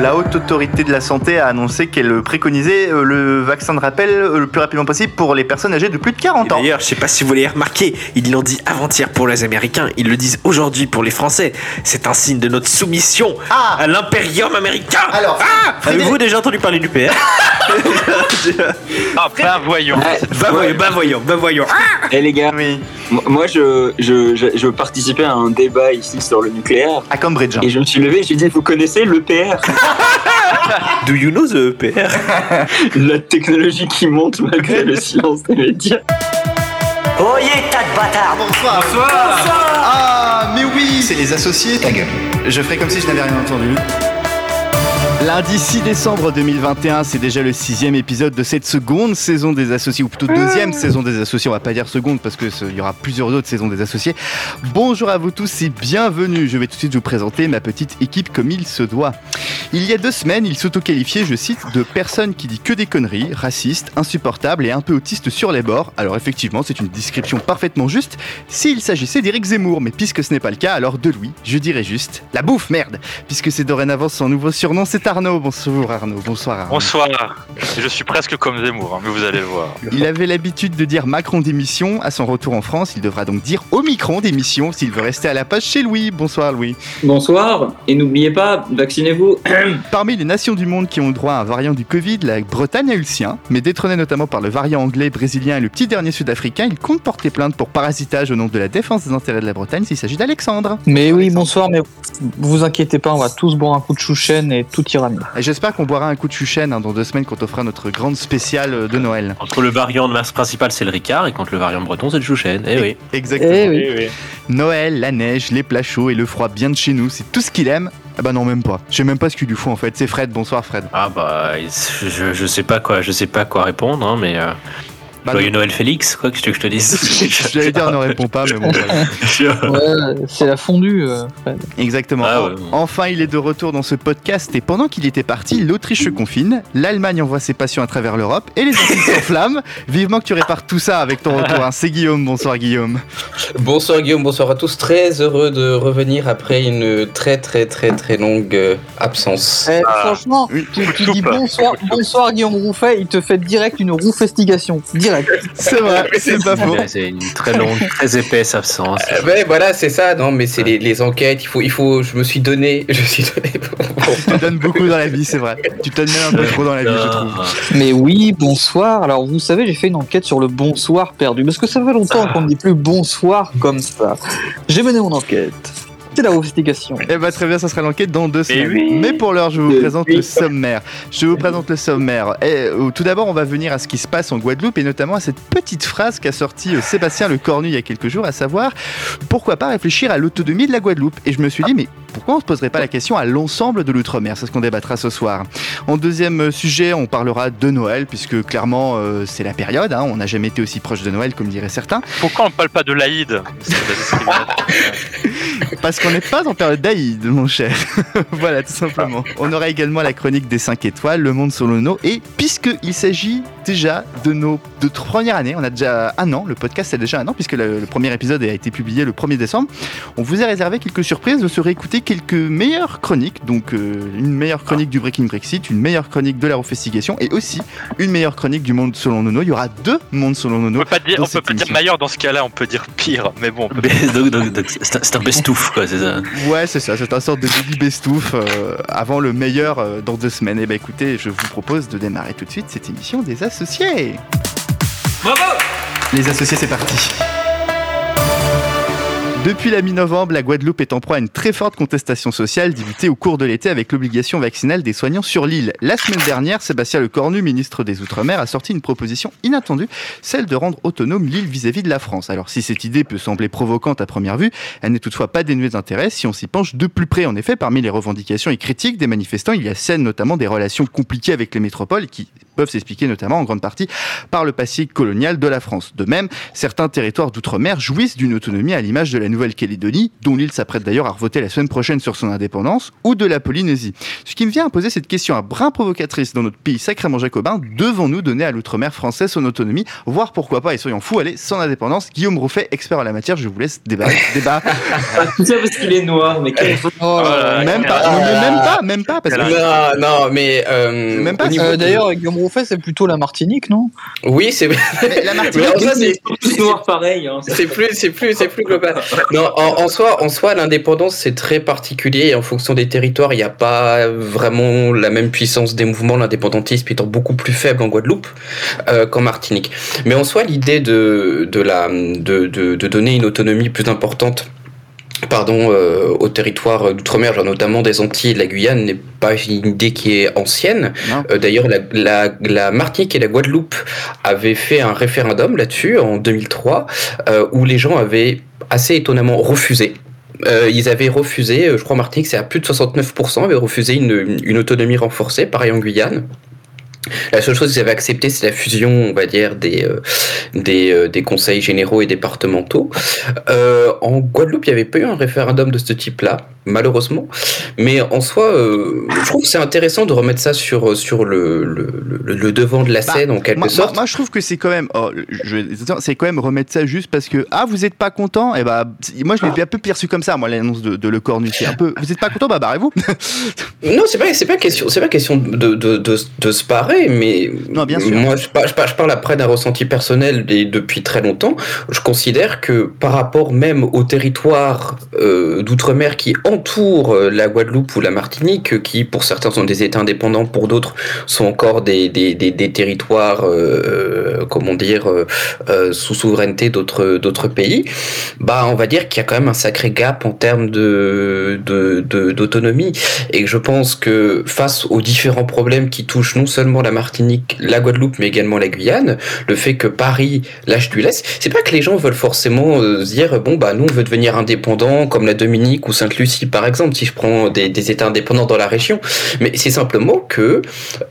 La haute autorité de la santé a annoncé qu'elle préconisait euh, le vaccin de rappel euh, le plus rapidement possible pour les personnes âgées de plus de 40 ans. D'ailleurs, je sais pas si vous l'avez remarqué, ils l'ont dit avant-hier pour les Américains, ils le disent aujourd'hui pour les Français. C'est un signe de notre soumission Ah. à l'impérium américain. Alors, ah Frédéric- Avez-vous déjà entendu parler du PR Ah, bah voyons. Bah voyons, bah voyons, bah voyons. Ah Eh les gars, Oui, moi je, je, je, je participais à un débat ici sur le nucléaire à Cambridge. et je me suis levé et j'ai dit vous connaissez l'EPR Do you know the PR La technologie qui monte malgré le silence des médias. Oyez, tas de bâtards Bonsoir. Bonsoir. Ah, mais oui, c'est les associés. Ta gueule. Je ferai comme si je n'avais rien entendu. Lundi 6 décembre 2021, c'est déjà le sixième épisode de cette seconde saison des associés, ou plutôt deuxième saison des associés, on va pas dire seconde parce qu'il y aura plusieurs autres saisons des associés. Bonjour à vous tous et bienvenue, je vais tout de suite vous présenter ma petite équipe comme il se doit. Il y a deux semaines, il s'auto-qualifiait, je cite, de personne qui dit que des conneries, raciste, insupportable et un peu autiste sur les bords. Alors effectivement, c'est une description parfaitement juste s'il s'agissait d'Éric Zemmour, mais puisque ce n'est pas le cas, alors de lui, je dirais juste la bouffe, merde Puisque c'est dorénavant son nouveau surnom, c'est Arnaud. Bonjour Arnaud, bonsoir Arnaud. Bonsoir. Je suis presque comme Zemmour, hein, mais vous allez le voir. Il avait l'habitude de dire Macron d'émission. À son retour en France, il devra donc dire Omicron d'émission s'il veut rester à la page chez Louis. Bonsoir Louis. Bonsoir et n'oubliez pas, vaccinez-vous. Parmi les nations du monde qui ont le droit à un variant du Covid, la Bretagne a eu le sien, mais détrôné notamment par le variant anglais, brésilien et le petit dernier sud-africain, il compte porter plainte pour parasitage au nom de la défense des intérêts de la Bretagne s'il s'agit d'Alexandre. Mais oui, bonsoir, mais vous inquiétez pas, on va tous boire un coup de chouchen et tout ira J'espère qu'on boira un coup de chuchen hein, dans deux semaines quand on fera notre grande spéciale euh, de Noël. Entre le variant de masse principal, c'est le Ricard, et contre le variant breton, c'est le Chouchen. Eh oui. Exactement. Eh oui. Noël, la neige, les plats chauds et le froid bien de chez nous, c'est tout ce qu'il aime. Ah bah non, même pas. Je sais même pas ce qu'il lui faut en fait. C'est Fred. Bonsoir Fred. Ah bah, je, je sais pas quoi, je sais pas quoi répondre, hein, mais euh, Bah, joyeux Noël Félix, quoi que je te, que je te dise. J'allais dire ne réponds pas, mais bon. voilà. Ouais, c'est la fondue, euh. Exactement. Ah ouais. Enfin, il est de retour dans ce podcast et pendant qu'il était parti, l'Autriche se confine, l'Allemagne envoie ses patients à travers l'Europe et les Antilles s'enflamment. Vivement que tu répares tout ça avec ton retour. hein. C'est Guillaume. Bonsoir Guillaume. Bonsoir Guillaume, bonsoir à tous. Très heureux de revenir après une très très très très longue euh, absence. Eh, Ah. franchement, Oui, tu, dis soupe. bonsoir, bonsoir Guillaume Rouffet, il te fait direct une roufestigation. Direct. C'est vrai, c'est pas faux. C'est une très longue, très épaisse absence. Euh, ouais, voilà, c'est ça. Non, mais c'est les, les enquêtes. Il faut, il faut. Je me suis donné. Je me suis donné. Tu te donnes beaucoup dans la vie, c'est vrai. Tu te donnes même un peu trop dans la vie, je trouve. Mais oui, bonsoir. Alors, vous savez, j'ai fait une enquête sur le bonsoir perdu. Parce que ça fait longtemps qu'on ne dit plus bonsoir comme ça? J'ai mené mon enquête. C'est la roufestigation. Eh bah très bien, ça sera l'enquête dans deux Mais semaines. oui. Mais pour l'heure, je vous Euh, présente oui. le sommaire. Je vous présente le sommaire. Et, euh, tout d'abord, on va venir à ce qui se passe en Guadeloupe et notamment à cette petite phrase qu'a sorti euh, Sébastien Lecornu il y a quelques jours, à savoir pourquoi pas réfléchir à l'autonomie de la Guadeloupe? Et je me suis dit, mais pourquoi on ne se poserait pas la question à l'ensemble de l'outre-mer? C'est ce qu'on débattra ce soir. En deuxième euh, sujet, on parlera de Noël, puisque clairement, euh, c'est la période. hein. on n'a jamais été aussi proche de Noël, comme diraient certains. Pourquoi on ne parle pas de l'Aïd? Parce qu'on n'est pas en période d'Aïd, mon cher. voilà, tout simplement. On aura également la chronique des 5 étoiles, le monde selon nous. Et puisqu'il s'agit déjà de nos de première année, on a déjà un an, le podcast a déjà un an, puisque le, le premier épisode a été publié le 1er décembre, on vous a réservé quelques surprises de se réécouter quelques meilleures chroniques. Donc, euh, une meilleure chronique du Breaking Brexit, une meilleure chronique de la refestigation et aussi une meilleure chronique du monde selon Nono. Il y aura deux mondes selon On Nono. peut pas dire, on peut pas dire meilleur dans ce cas-là, on peut dire pire. Mais bon, on peut C'est un- c'est un bestouf, quoi, c'est ça. Ouais, c'est ça, c'est un sorte de baby bestouf euh, avant le meilleur euh, dans deux semaines. Et bah écoutez, je vous propose de démarrer tout de suite cette émission des associés. Bravo Les associés, c'est parti. Depuis la mi-novembre, la Guadeloupe est en proie à une très forte contestation sociale débutée au cours de l'été avec l'obligation vaccinale des soignants sur l'île. La semaine dernière, Sébastien Lecornu, ministre des Outre-mer, a sorti une proposition inattendue, celle de rendre autonome l'île vis-à-vis de la France. Alors si cette idée peut sembler provocante à première vue, elle n'est toutefois pas dénuée d'intérêt si on s'y penche de plus près. En effet, parmi les revendications et critiques des manifestants, il y a celle notamment des relations compliquées avec les métropoles qui peuvent s'expliquer notamment en grande partie par le passé colonial de la France. De même, certains territoires d'outre-mer jouissent d'une autonomie à l'image de la Nouvelle-Calédonie, dont l'île s'apprête d'ailleurs à revoter la semaine prochaine sur son indépendance, ou de la Polynésie. Ce qui me vient à poser cette question à brin provocatrice dans notre pays sacrément jacobin, devons-nous donner à l'outre-mer français son autonomie, voire pourquoi pas, et soyons fous, aller sans indépendance? Guillaume Rouffet, expert en la matière, je vous laisse débattre. débat. Tout ça parce qu'il est noir, mais quel Oh, Voilà. même pas, même pas, même pas, parce que Non, non, mais. euh, Même pas Euh, D'ailleurs, Guillaume Rouffet, c'est plutôt la Martinique, non? Oui, c'est. Mais la Martinique, en soi, c'est- tous noirs pareil. Hein, ça- C'est plus, c'est plus, c'est plus global. Non, en, en soi, en soi, l'indépendance c'est très particulier et en fonction des territoires, il n'y a pas vraiment la même puissance des mouvements. L'indépendantisme étant beaucoup plus faible en Guadeloupe euh, qu'en Martinique. Mais en soi, l'idée de de la de, de, de donner une autonomie plus importante. Pardon, euh, au territoire d'outre-mer, genre notamment des Antilles et de la Guyane, n'est pas une idée qui est ancienne. Euh, D'ailleurs, la, la, la Martinique et la Guadeloupe avaient fait un référendum là-dessus en 2003, euh, où les gens avaient assez étonnamment refusé. Ils avaient refusé, je crois Martinique, c'est à plus de 69%, avaient refusé une, une autonomie renforcée, pareil en Guyane. La seule chose qu'ils avaient accepté, c'est la fusion, on va dire, des, euh, des, euh, des conseils généraux et départementaux. Euh, en Guadeloupe, il n'y avait pas eu un référendum de ce type-là, malheureusement. Mais en soi, je trouve que c'est intéressant de remettre ça sur, sur le, le, le- le devant de la Bah, scène, en quelque moi, sorte. moi, je trouve que c'est quand même, oh, c'est quand même remettre ça juste parce que ah vous êtes pas content, et bah moi je l'ai un peu perçu comme ça, moi l'annonce de, de Le Cornu, c'est un peu, vous êtes pas content, bah barrez-vous. Non, c'est pas, c'est pas question, c'est pas question de, de, de, de se parer, mais Non, bien sûr. moi, je, par- je, par- je parle après d'un ressenti personnel et depuis très longtemps. Je considère que par rapport même aux territoires euh, d'outre-mer qui entourent euh, la Guadeloupe ou la Martinique, qui pour certains sont des États indépendants, pour d'autres sont encore des, des, des, des territoires, euh, comment dire, euh, sous souveraineté d'autres d'autres pays, bah on va dire qu'il y a quand même un sacré gap en termes de de- de- d'autonomie. Et je pense que face aux différents problèmes qui touchent non seulement la Martinique, la Guadeloupe, mais également la Guyane, le fait que Paris lâche du lest, c'est pas que les gens veulent forcément euh, dire bon bah nous on veut devenir indépendant comme la Dominique ou Sainte-Lucie par exemple, si je prends des, États indépendants dans la région, mais c'est simplement que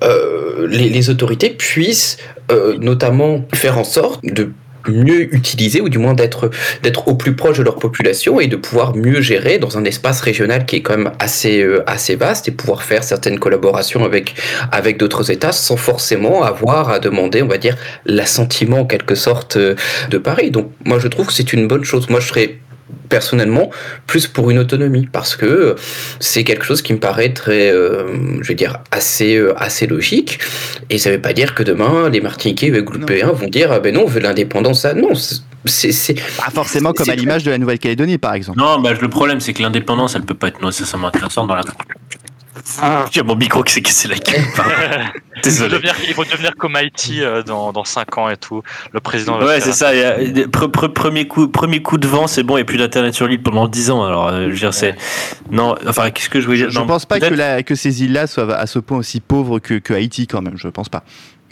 euh, les, les autorités puissent euh, notamment faire en sorte de mieux utiliser ou du moins d'être d'être au plus proche de leur population et de pouvoir mieux gérer dans un espace régional qui est quand même assez euh, assez vaste et pouvoir faire certaines collaborations avec avec d'autres États sans forcément avoir à demander on va dire l'assentiment en quelque sorte euh, de Paris. Donc moi je trouve que c'est une bonne chose. Moi je serais personnellement plus pour une autonomie parce que c'est quelque chose qui me paraît très euh, je vais dire assez euh, assez logique et ça veut pas dire que demain les Martiniquais et les Guadeloupéens vont dire ah ben non on veut l'indépendance ah non c'est c'est Pas forcément comme à l'image de la Nouvelle-Calédonie par exemple. Non, bah, le problème, c'est que l'indépendance, elle peut pas être nécessairement intéressante dans la. J'ai mon micro qui s'est cassé la gueule. Il Désolé. devenir, il faut devenir comme Haïti euh, dans, dans 5 ans et tout. Le président Ouais, faire- c'est ça. il y a- pre- pre- premier, coup, premier coup de vent, c'est bon, et plus d'internet sur l'île pendant 10 ans. Alors, euh, je veux dire, c'est. Non, enfin, qu'est-ce que je voulais dire? Je Non, pense pas que, la- que ces îles-là soient à ce point aussi pauvres que, que Haïti quand même, je pense pas.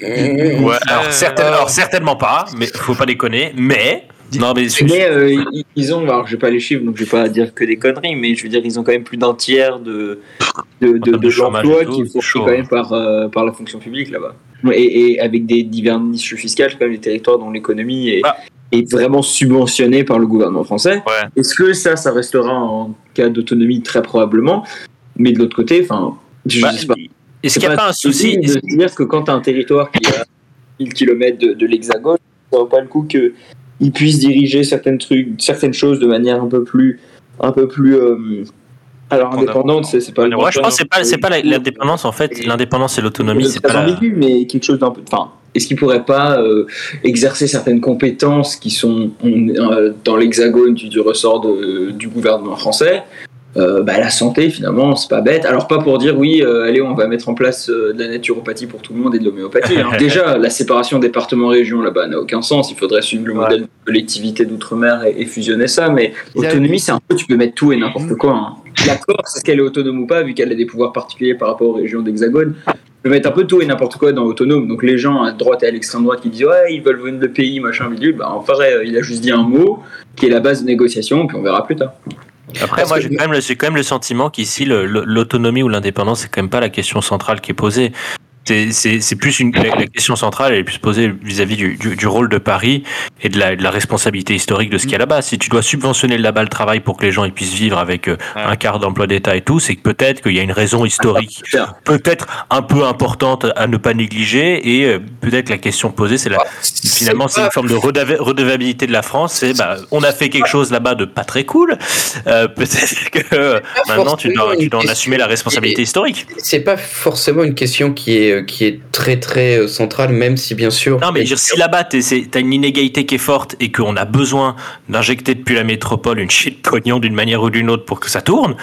Ouais, alors, Euh, certain- alors, certainement pas, mais faut pas déconner. Mais. Non, mais. Mais euh, ils- ont, alors j'ai pas les chiffres donc je vais pas dire que des conneries, mais je veux dire ils ont quand même plus d'un tiers de de, de, de l'emploi qui est fourni quand hein. même par euh, par la fonction publique là-bas. Et, et avec des divers niches fiscales, quand même des territoires dont l'économie est, Ah. est vraiment subventionnée par le gouvernement français. Ouais. Est-ce que ça, ça restera en cas d'autonomie très probablement, mais de l'autre côté, enfin, je Bah, sais pas. Est-ce qu'il n'y a pas un souci de dire que quand tu as un territoire qui est à 1000 km de, de l'Hexagone, ça vaut pas le coup qu'ils puissent diriger certaines, trucs, certaines choses de manière un peu plus. Un peu plus euh, alors indépendante, c'est pas Moi, je pense que c'est pas, c'est pas l'indépendance, en fait. L'indépendance et l'autonomie, C'est pas ambigu, mais quelque chose d'un peu. Enfin, est-ce qu'ils pourraient pas euh, exercer certaines compétences qui sont euh, dans l'hexagone du, du ressort de- du gouvernement français Euh, bah, la santé finalement c'est pas bête alors pas pour dire oui euh, allez on va mettre en place euh, de la naturopathie pour tout le monde et de l'homéopathie hein. déjà la séparation département-région là-bas n'a aucun sens il faudrait suivre le modèle de collectivité d'outre-mer et, et fusionner ça mais autonomie c'est un peu tu peux mettre tout et n'importe quoi hein. la Corse est-ce qu'elle est autonome ou pas vu qu'elle a des pouvoirs particuliers par rapport aux régions d'hexagone peut mettre un peu tout et n'importe quoi dans autonome. Donc les gens à droite et à l'extrême droite qui disent ouais ils veulent venir le pays machin bidule, bah en vrai il a juste dit un mot qui est la base de négociation puis on verra plus tard. Après, Parce moi, que- j'ai quand, même le- j'ai quand même le sentiment qu'ici, l'autonomie ou l'indépendance, c'est quand même pas la question centrale qui est posée. C'est- plus une, la, la question centrale, elle est plus poser vis-à-vis du, du, du rôle de Paris et de la, de la responsabilité historique de ce qu'il y a là-bas. Si tu dois subventionner là-bas le travail pour que les gens ils puissent vivre avec euh, un quart d'emploi d'État et tout, c'est que peut-être qu'il y a une raison historique Faire. peut-être un peu importante à ne pas négliger et euh, peut-être la question posée c'est la finalement c'est une forme de redevabilité de la France. C'est bah on a fait quelque chose là-bas de pas très cool. Euh, peut-être que maintenant tu dois, tu dois en assumer la responsabilité historique. C'est pas forcément une question qui est, qui est très très euh, centrale, même si bien sûr. non mais je veux dire, si là-bas t'as une inégalité qui est forte et qu'on a besoin d'injecter depuis la métropole une shit pognon d'une manière ou d'une autre pour que ça tourne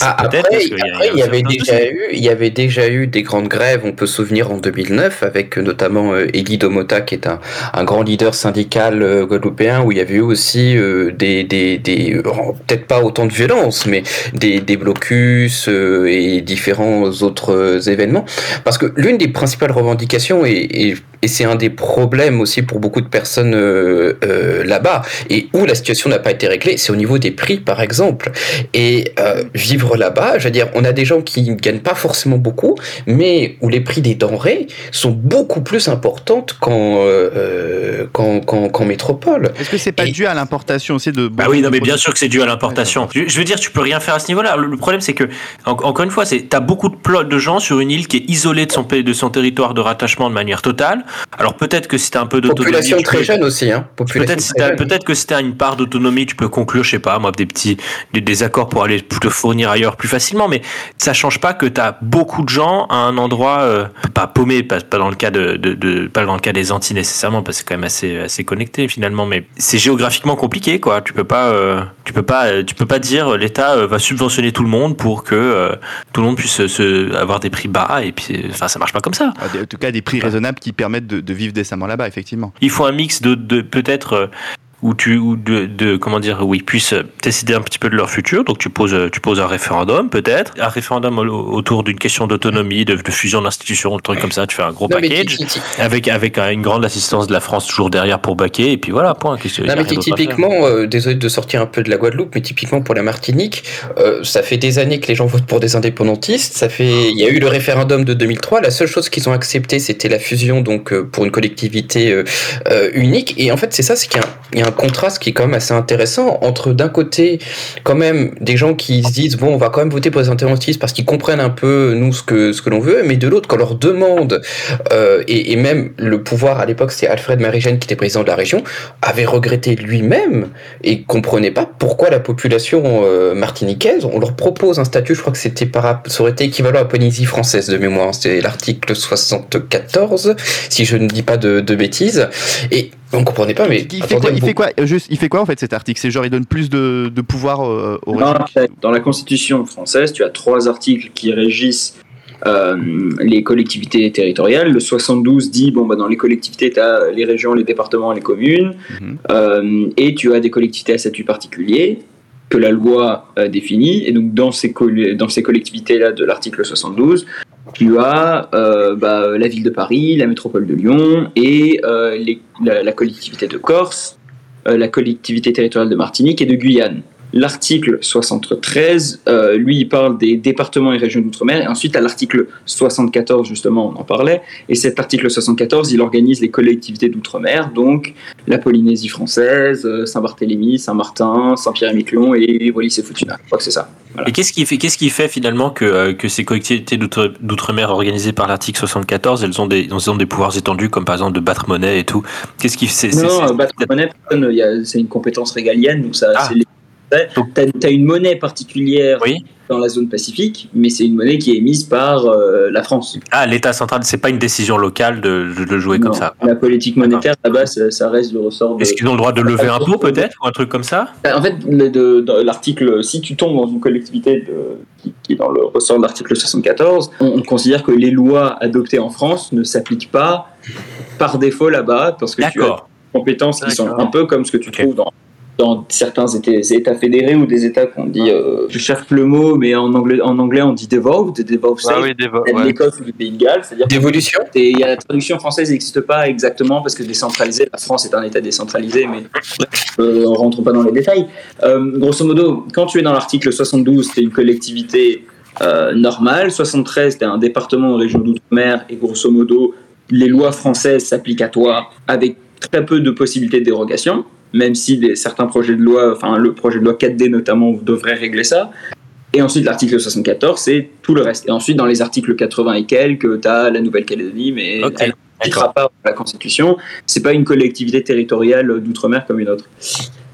Ah, après, y il y avait déjà eu, il y avait déjà eu des grandes grèves. On peut se souvenir en 2009 avec euh, notamment euh, Domota, qui est un, un grand leader syndical euh, guadeloupéen, où il y avait eu aussi euh, des, des, des euh, peut-être pas autant de violence, mais des, des blocus et différents autres événements. Parce que l'une des principales revendications et, et, et c'est un des problèmes aussi pour beaucoup de personnes là-bas et où la situation n'a pas été réglée, c'est au niveau des prix, par exemple. Et euh, vivre là-bas, je veux dire, on a des gens qui ne gagnent pas forcément beaucoup, mais où les prix des denrées sont beaucoup plus importantes qu'en euh, qu'en métropole. Est-ce que c'est pas Et- dû à l'importation aussi de Bah oui, non, mais bien sûr que c'est dû à l'importation. Je veux dire, tu peux rien faire à ce niveau-là. Le le problème, c'est que, en- encore une fois, c'est t'as beaucoup de, plo- de gens sur une île qui est isolée de son pays, de son territoire de rattachement de manière totale. Alors peut-être que si t'as un peu d'autonomie, Population très peux- jeune aussi, hein. Population Peut-être si peut-être que si t'as une part d'autonomie, tu peux conclure, je sais pas, moi, des petits des, des accords pour aller te fournir ailleurs plus facilement. Mais ça change pas que t'as beaucoup de gens à un endroit euh, pas paumé, pas, pas dans le cas de, de, de- pas dans le cas des Antilles nécessairement, parce que c'est quand même assez assez connecté finalement. Mais c'est géographiquement compliqué, quoi. Tu peux pas, euh, tu peux pas, tu peux pas dire euh, l'État va subventionner tout le monde pour que euh, tout le monde puisse se, se- avoir des prix bas et puis, enfin, ça marche pas comme ça. Ah, En tout cas, des prix raisonnables qui permettent de, de vivre décemment là-bas, effectivement. Il faut un mix de, de peut-être où tu ou de, de comment dire où ils puissent décider un petit peu de leur futur. Donc tu poses tu poses un référendum peut-être, un référendum au- autour d'une question d'autonomie, de, de fusion d'institutions, un truc comme ça. Tu fais un gros Non, package avec avec une grande assistance de la France toujours derrière pour baquer et puis voilà point. Non, a mais typiquement, euh, désolé de sortir un peu de la Guadeloupe, mais typiquement pour la Martinique, euh, ça fait des années que les gens votent pour des indépendantistes. Ça fait, il y a eu le référendum de 2003. La seule chose qu'ils ont accepté, c'était la fusion, donc euh, pour une collectivité euh, unique. Et en fait, c'est ça, c'est qu'il y a un- il y, a un contraste qui est quand même assez intéressant entre d'un côté, quand même, des gens qui se disent bon, on va quand même voter pour les indépendantistes parce qu'ils comprennent un peu nous ce que ce que l'on veut, mais de l'autre, quand on leur demande euh, et, même le pouvoir à l'époque, c'était Alfred Marigène qui était président de la région, avait regretté lui-même et comprenait pas pourquoi la population euh, martiniquaise, on leur propose un statut, je crois que c'était par, ça aurait été équivalent à Polynésie française de mémoire, c'était l'article 74, si je ne dis pas de bêtises, et on comprenait pas, mais il fait, quoi, attendez, il vous- fait quoi euh, juste, il fait quoi en fait cet article? C'est genre il donne plus de, de pouvoir euh, au Non, régime? dans la Constitution française, tu as trois articles qui régissent euh, les collectivités territoriales. Le 72 dit bon bah dans les collectivités tu as les régions, les départements, les communes, Mhm. Euh, et tu as des collectivités à statut particulier que la loi euh, définit. Et donc dans ces coll- dans ces collectivités là de l'article 72, tu as euh, bah, la ville de Paris, la métropole de Lyon et euh, la collectivité de Corse, euh, la collectivité territoriale de Martinique et de Guyane. L'article 73, euh, lui, il parle des départements et régions d'outre-mer. Et ensuite, à l'article 74, justement, on en parlait. Et cet article 74, il organise les collectivités d'outre-mer, donc la Polynésie française, euh, Saint-Barthélemy, Saint-Martin, Saint-Pierre-et-Miquelon et Wallis et Futuna. Je crois que c'est ça. Voilà. Et qu'est-ce qui fait, qu'est-ce qui fait finalement que, euh, que ces collectivités d'outre- d'outre-mer organisées par l'article 74, elles ont des, elles ont des pouvoirs étendus comme par exemple de battre monnaie et tout? Qu'est-ce qui c'est, Non, c'est- euh, battre monnaie, c'est une compétence régalienne, donc ça, Ah. c'est les- T'as as une monnaie particulière Oui. dans la zone Pacifique, mais c'est une monnaie qui est émise par euh, la France. Ah, l'État central, c'est pas une décision locale de, de le jouer comme ça. La politique monétaire, là-bas, ça, ça reste le ressort de. Est-ce qu'ils ont le droit de lever un taux peut-être ou un truc comme ça? En fait, l'article, si tu tombes dans une collectivité de- qui, qui est dans le ressort de l'article 74, on, on considère que les lois adoptées en France ne s'appliquent pas par défaut là-bas, parce que tu as des compétences qui sont un peu comme ce que tu trouves dans, dans certains états, états fédérés ou des états qu'on dit, euh, je cherche le mot, mais en anglais, en anglais on dit devolved, devolved Ah state, oui, vo- de ouais. l'Écosse ou du Pays de Galles, c'est-à-dire D'évolution et il y a la traduction française n'existe pas exactement parce que décentralisé, la France est un État décentralisé, mais euh, on rentre pas dans les détails. Euh, grosso modo, quand tu es dans l'article 72, tu es une collectivité euh, normale. 73, c'était un département ou région d'outre-mer et grosso modo, les lois françaises s'appliquent à toi avec très peu de possibilités de dérogation, même si des, certains projets de loi, enfin le projet de loi 4D notamment, devrait régler ça. Et ensuite, l'article 74, c'est tout le reste. Et ensuite, dans les articles 80 et quelques, tu as la Nouvelle-Calédonie, mais Ok, elle n'appliquera pas la Constitution. C'est pas une collectivité territoriale d'outre-mer comme une autre.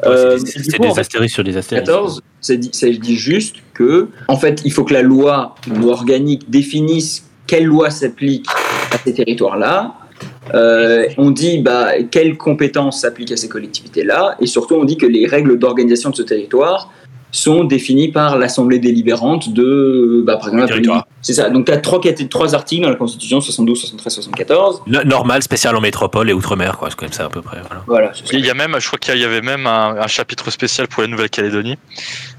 Euh, c'est coup, en des astérisques sur des astérisques. 14, ça dit, ça dit juste que, en fait, il faut que la loi organique, définisse quelle loi s'applique à ces territoires-là. Euh, on dit bah, quelles compétences s'appliquent à ces collectivités-là, et surtout on dit que les règles d'organisation de ce territoire sont définies par l'assemblée délibérante de, bah, par exemple. C'est ça. Donc tu as trois, trois articles dans la Constitution 72, 73, 74. No- Normal, spécial en métropole et outre-mer, quoi. C'est comme ça à peu près. Voilà. Il y a même, je crois qu'il y avait même un, un chapitre spécial pour la Nouvelle-Calédonie.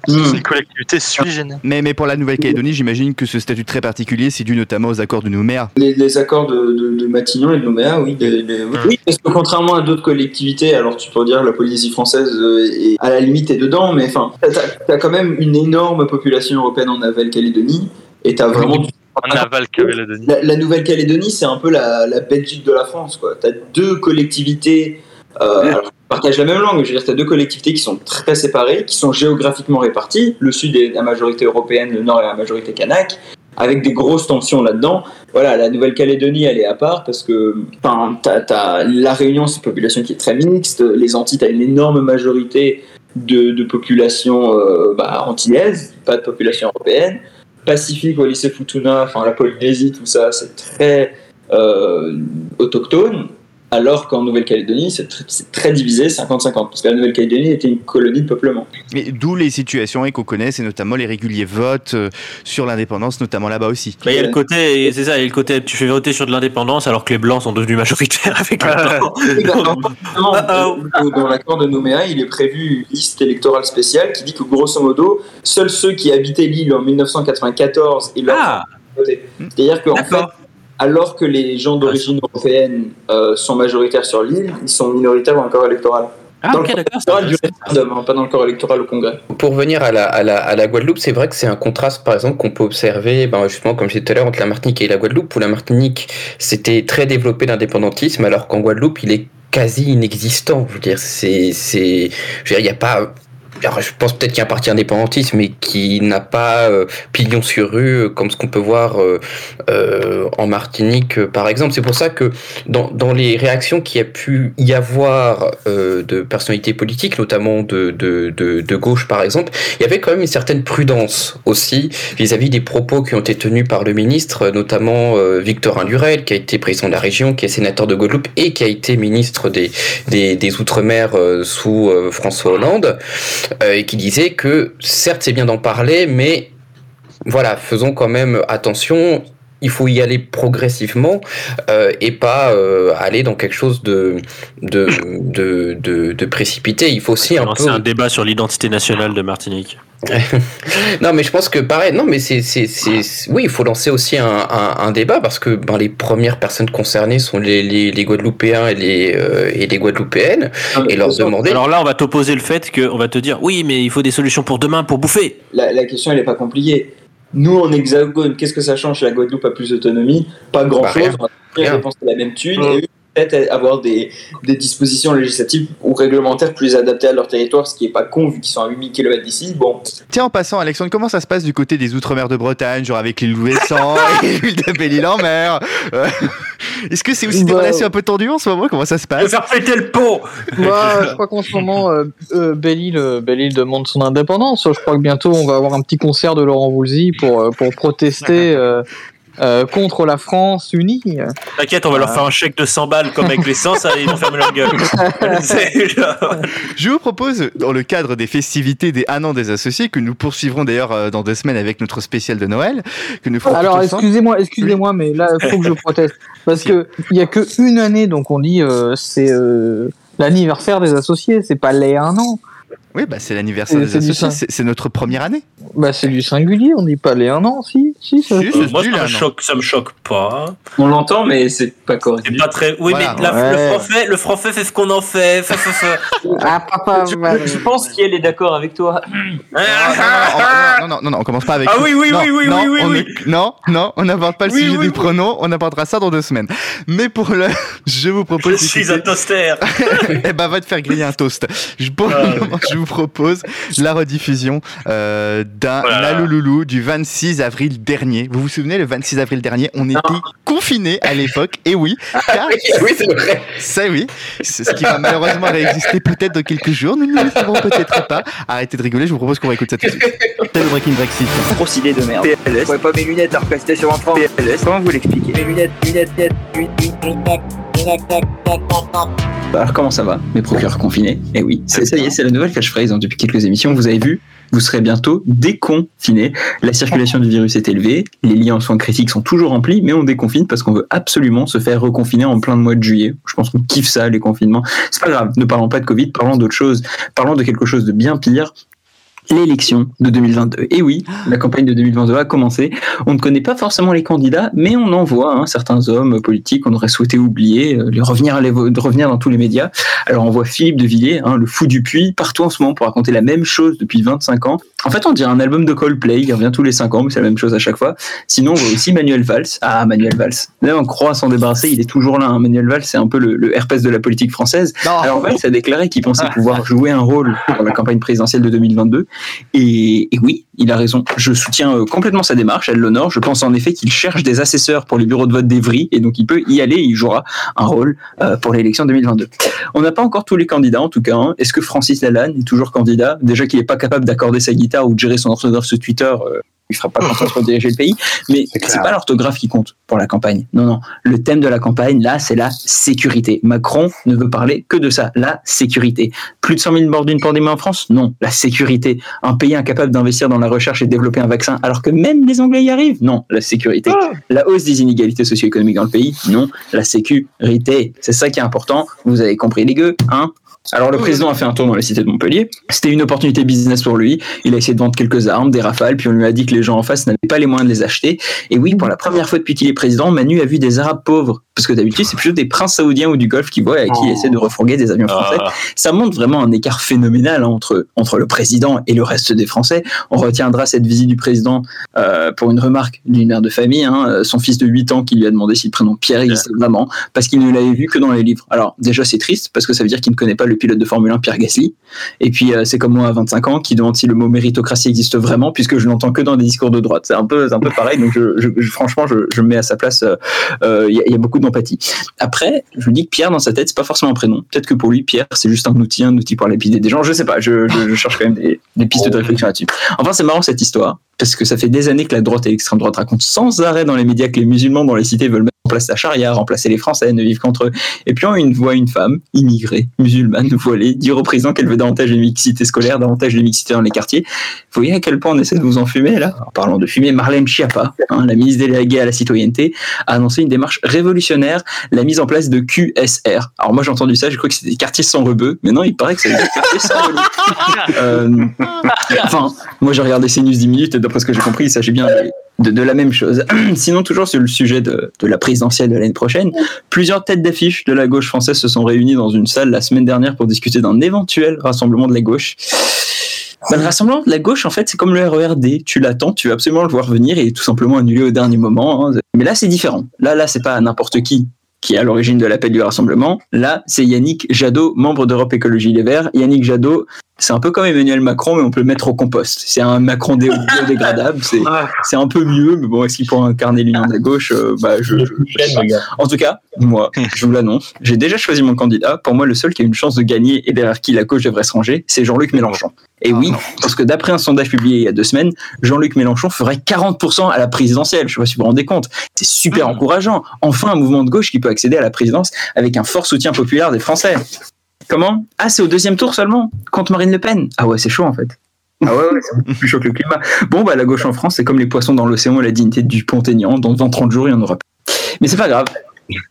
Hmm. C'est une collectivité sui. Mais, mais pour la Nouvelle-Calédonie, j'imagine que ce statut très particulier, c'est dû notamment aux accords de Nouméa. Les, les accords de, de- de Matignon et de Nouméa, oui. les- oui, parce que contrairement à d'autres collectivités, alors tu peux dire la Polynésie française euh, est à la limite est dedans, mais enfin, t'as as quand même une énorme population européenne en Nouvelle-Calédonie, et t'as vraiment du- En aval Calédonie. la, la Nouvelle-Calédonie, c'est un peu la, la Belgique de la France, quoi. T'as deux collectivités. Euh, alors, partagent la même langue, je veux dire, t'as deux collectivités qui sont très séparées, qui sont géographiquement réparties. Le sud est la majorité européenne, le nord est la majorité kanak, avec des grosses tensions là-dedans. Voilà, la Nouvelle-Calédonie, elle est à part parce que, enfin, t'as la Réunion, c'est une population qui est très mixte. Les Antilles, t'as une énorme majorité de, de population euh, bah, antillaise, pas de population européenne. Pacifique, Wallis et Futuna, enfin la Polynésie, tout ça, c'est très euh, autochtone. Alors qu'en Nouvelle-Calédonie, c'est tr- c'est très divisé, 50-50, parce que la Nouvelle-Calédonie était une colonie de peuplement. Mais d'où les situations et qu'on connaît, c'est notamment les réguliers votes euh, sur l'indépendance, notamment là-bas aussi. Bah, il y a le côté, et c'est ça, il y a le côté, tu fais voter sur de l'indépendance alors que les blancs sont devenus majoritaires avec le temps. Forcément, Uh-oh. euh, dans l'accord de Nouméa, il est prévu une liste électorale spéciale qui dit que grosso modo, seuls ceux qui habitaient l'île en 1994 et leur Ah, voté. C'est-à-dire qu'en fait. Alors que les gens d'origine européenne euh, sont majoritaires sur l'île, ils sont minoritaires dans le corps électoral. Ah, dans le corps électoral du référendum, hein, pas dans le corps électoral au Congrès. Pour revenir à la, à la, à la Guadeloupe, c'est vrai que c'est un contraste, par exemple, qu'on peut observer, ben, justement, comme je disais tout à l'heure, entre la Martinique et la Guadeloupe, où la Martinique, c'était très développé l'indépendantisme, alors qu'en Guadeloupe, il est quasi inexistant. Je veux dire, c'est, c'est, je veux dire, il n'y a pas, alors, je pense peut-être qu'il y a un parti indépendantiste, mais qui n'a pas euh, pignon sur rue, euh, comme ce qu'on peut voir euh, euh, en Martinique, euh, par exemple. C'est pour ça que dans, dans les réactions qu'il y a pu y avoir euh, de personnalités politiques, notamment de, de, de, de gauche, par exemple, il y avait quand même une certaine prudence aussi vis-à-vis des propos qui ont été tenus par le ministre, notamment Victorin Lurel, qui a été président de la région, qui est sénateur de Guadeloupe et qui a été ministre des, des, des Outre-mer sous François Hollande, et qui disait que certes c'est bien d'en parler, mais voilà, faisons quand même attention. Il faut y aller progressivement euh, et pas euh, aller dans quelque chose de de, de, de, de précipité. Il faut aussi un peu un débat sur l'identité nationale de Martinique. non, mais je pense que pareil. Non, mais c'est, c'est, c'est, c'est- oui, il faut lancer aussi un, un, un débat parce que ben, les premières personnes concernées sont les, les, les Guadeloupéens et les, euh, et les Guadeloupéennes et leur demander. Alors là, on va t'opposer le fait qu'on va te dire oui, mais il faut des solutions pour demain pour bouffer. La, la question, elle n'est pas compliquée. Nous, en hexagone, qu'est-ce que ça change si la Guadeloupe a plus d'autonomie? Pas grand-chose. on va Rien. dépenser la même thune et eux, peut-être avoir des, des dispositions législatives ou réglementaires plus adaptées à leur territoire, ce qui n'est pas con vu qu'ils sont à 8000 km d'ici. Bon, Tiens, en passant, Alexandre, comment ça se passe du côté des Outre-mer de Bretagne, genre avec l'île Ouessant et l'île de Belle-Île-en-Mer? Euh, Est-ce que c'est aussi des Bah, relations un peu tendues en ce moment? Comment ça se passe? faire péter le pot. Bah, je crois qu'en ce moment, euh, euh, Belle-Île euh, Belle-Île demande son indépendance. Je crois que bientôt, on va avoir un petit concert de Laurent Voulzy pour, euh, pour protester euh, contre la France unie. T'inquiète, on va leur faire un chèque de 100 balles comme avec l'essence, ils vont fermer leur gueule. Je vous propose, dans le cadre des festivités des un an des associés, que nous poursuivrons d'ailleurs euh, dans deux semaines avec notre spécial de Noël, que nous ferons Alors, excusez-moi, excusez-moi, mais là, il faut que je proteste. Parce que il y a que une année, donc on dit euh, c'est euh, l'anniversaire des associés, c'est pas les un an. Oui, bah c'est l'anniversaire C'est- des c'est associés. C'est c'est notre première année. Bah, c'est du singulier, on dit pas les un an, si, si, ça. Si, Euh, c'est moi, ça là, me choque, ça me choque pas. On l'entend, mais c'est pas correct. C'est pas très. Oui, Voilà. mais la- Ouais. le français, le français fait ce qu'on en fait. Ah, papa, Je, je pense qu'elle est d'accord avec toi. Non, non, non, non, non, non, on commence pas avec. Ah oui, oui, non, oui, oui, non, oui, oui, on oui. ne- Non, non, on n'aborde pas le Oui, sujet oui, du oui. pronom. On abordera ça dans deux semaines. Mais pour le, je vous Je propose. suis d'écouter- un toaster. eh ben, va te faire griller un toast. Je, Ah. vous propose la rediffusion euh, d'un Voilà. Lalouloulou du 26 avril dernier. Vous vous souvenez, le 26 avril dernier, on était confinés à l'époque. Et oui, car oui, c'est vrai. ça, oui, c'est ce qui va malheureusement réexister peut-être dans quelques jours. Nous ne le savons peut-être pas. Arrêtez de rigoler, je vous propose qu'on réécoute ça tout de suite. C'est le Breaking Brexit. Grosse idée de merde. PLS. Ouais, pas mes lunettes c'était sur un franc. PLS. Comment vous l'expliquez Mes lunettes, lunettes, lunettes, lunettes, lunettes, Alors comment ça va, mes procureurs confinés? Eh oui, c'est- ça y est, c'est la nouvelle catchphrase hein, depuis quelques émissions. Vous avez vu, vous serez bientôt déconfinés. La circulation du virus est élevée, les liens en soins critiques sont toujours remplis, mais on déconfine parce qu'on veut absolument se faire reconfiner en plein de mois de juillet. Je pense qu'on kiffe ça, les confinements. C'est pas grave, ne parlons pas de Covid, parlons d'autre chose. Parlons de quelque chose de bien pire. L'élection de 2022. Et oui, la campagne de 2022 a commencé. On ne connaît pas forcément les candidats, mais on en voit hein, certains hommes politiques qu'on aurait souhaité oublier, euh, les revenir, de revenir dans tous les médias. Alors on voit Philippe de Villiers, hein, le fou du puits, partout en ce moment pour raconter la même chose depuis 25 ans. En fait, on dirait un album de Coldplay, il revient tous les 5 ans, mais c'est la même chose à chaque fois. Sinon, on voit aussi Manuel Valls. Ah, Manuel Valls. Là, on croit s'en débarrasser, il est toujours là. hein. Manuel Valls, c'est un peu le, le herpès de la politique française. Alors Valls a déclaré qu'il pensait pouvoir jouer un rôle dans la campagne présidentielle de 2022. Et, et oui, il a raison. Je soutiens euh, complètement sa démarche, elle l'honore. Je pense en effet qu'il cherche des assesseurs pour les bureaux de vote d'Evry, et donc il peut y aller, il jouera un rôle euh, pour l'élection 2022. On n'a pas encore tous les candidats, en tout cas. hein. Est-ce que Francis Lalanne est toujours candidat? Déjà qu'il n'est pas capable d'accorder sa guitare ou de gérer son sur Twitter, euh, il fera pas confiance pour diriger le pays. Mais c'est pas l'orthographe qui compte pour la campagne. Non, non. Le thème de la campagne, là, c'est la sécurité. Macron ne veut parler que de ça, la sécurité. Plus de 100 000 morts d'une pandémie en France? Non, la sécurité. Un pays incapable d'investir dans la recherche et de développer un vaccin, alors que même les Anglais y arrivent? Non, la sécurité. La hausse des inégalités socio-économiques dans le pays? Non, la sécurité. C'est ça qui est important. Vous avez compris les gueux, hein? Alors le président a fait un tour dans la cité de Montpellier. C'était une opportunité business pour lui. Il a essayé de vendre quelques armes, des rafales, puis on lui a dit que les gens en face n'avaient pas les moyens de les acheter. Et oui, pour la première fois depuis qu'il est président, Manu a vu des Arabes pauvres. Parce que d'habitude, c'est plutôt des princes saoudiens ou du Golfe qui voient et qui essaient de refourguer des avions français. Ah. Ça montre vraiment un écart phénoménal entre, entre le président et le reste des Français. On retiendra cette visite du président euh, pour une remarque d'une mère de famille, hein, euh, son fils de 8 ans qui lui a demandé si le prénom Pierre existait vraiment, parce qu'il ne l'avait vu que dans les livres. Alors déjà c'est triste, parce que ça veut dire qu'il ne connaît pas le pilote de Formule 1 Pierre Gasly. Et puis euh, c'est comme moi à 25 ans qui demande si le mot méritocratie existe vraiment, puisque je l'entends que dans des discours de droite. C'est un peu, un peu pareil, donc je, je- franchement je, je me mets à sa place, euh, euh, il y, a- beaucoup d'empathie. Après, je me dis que Pierre dans sa tête, c'est pas forcément un prénom. Peut-être que pour lui, Pierre, c'est juste un outil, un outil pour lapider des gens. Je sais pas, je cherche quand même des, des pistes de réflexion là-dessus. Enfin, c'est marrant cette histoire, parce que ça fait des années que la droite et l'extrême droite racontent sans arrêt dans les médias que les musulmans dans les cités veulent mettre en place la charia, remplacer les Français, ne vivre qu'entre eux. Et puis on une voit une femme, immigrée, musulmane, voilée, dire au président qu'elle veut davantage de mixité scolaire, davantage de mixité dans les quartiers. Vous voyez à quel point on essaie de vous enfumer là? En parlant de fumer, Marlène Schiappa, hein, la ministre déléguée à la citoyenneté, a annoncé une démarche révolutionnaire, la mise en place de QSR. Alors moi j'ai entendu ça, j'ai cru que c'était des quartiers sans rebeux, mais non, il paraît que c'est des quartiers sans rebeux. Euh, enfin, moi j'ai regardé CNews 10 minutes et d'après ce que j'ai compris, il s'agit bien de, de la même chose. Sinon, toujours sur le sujet de, de la présidentielle de l'année prochaine, plusieurs têtes d'affiche de la gauche française se sont réunies dans une salle la semaine dernière pour discuter d'un éventuel rassemblement de la gauche. Bah, le rassemblement de la gauche, en fait, c'est comme le RERD. Tu l'attends, tu veux absolument le voir venir et tout simplement annulé au dernier moment. hein. Mais là, c'est différent. Là, là, c'est pas n'importe qui qui est à l'origine de l'appel du rassemblement. Là, c'est Yannick Jadot, membre d'Europe Écologie Les Verts. Yannick Jadot, c'est un peu comme Emmanuel Macron, mais on peut le mettre au compost. C'est un Macron dé- biodégradable. C'est c'est un peu mieux, mais bon, est-ce qu'il pourra incarner l'union de la gauche Euh, bah, je, je- En tout cas, moi, je vous l'annonce, j'ai déjà choisi mon candidat. Pour moi, le seul qui a une chance de gagner et derrière qui la gauche devrait se ranger, c'est Jean-Luc Mélenchon. Et oui, parce que d'après un sondage publié il y a deux semaines, Jean-Luc Mélenchon ferait 40% à la présidentielle. Je sais pas si vous vous rendez compte. C'est super encourageant. Enfin, un mouvement de gauche qui peut accéder à la présidence avec un fort soutien populaire des Français. Comment? Ah, c'est au deuxième tour seulement Contre Marine Le Pen Ah ouais, c'est chaud en fait. Ah ouais, ouais, c'est beaucoup plus chaud que le climat. Bon, bah la gauche en France, c'est comme les poissons dans l'océan et la dignité du pont-aignan. Dans 20-30 jours, il y en aura plus. Mais c'est pas grave.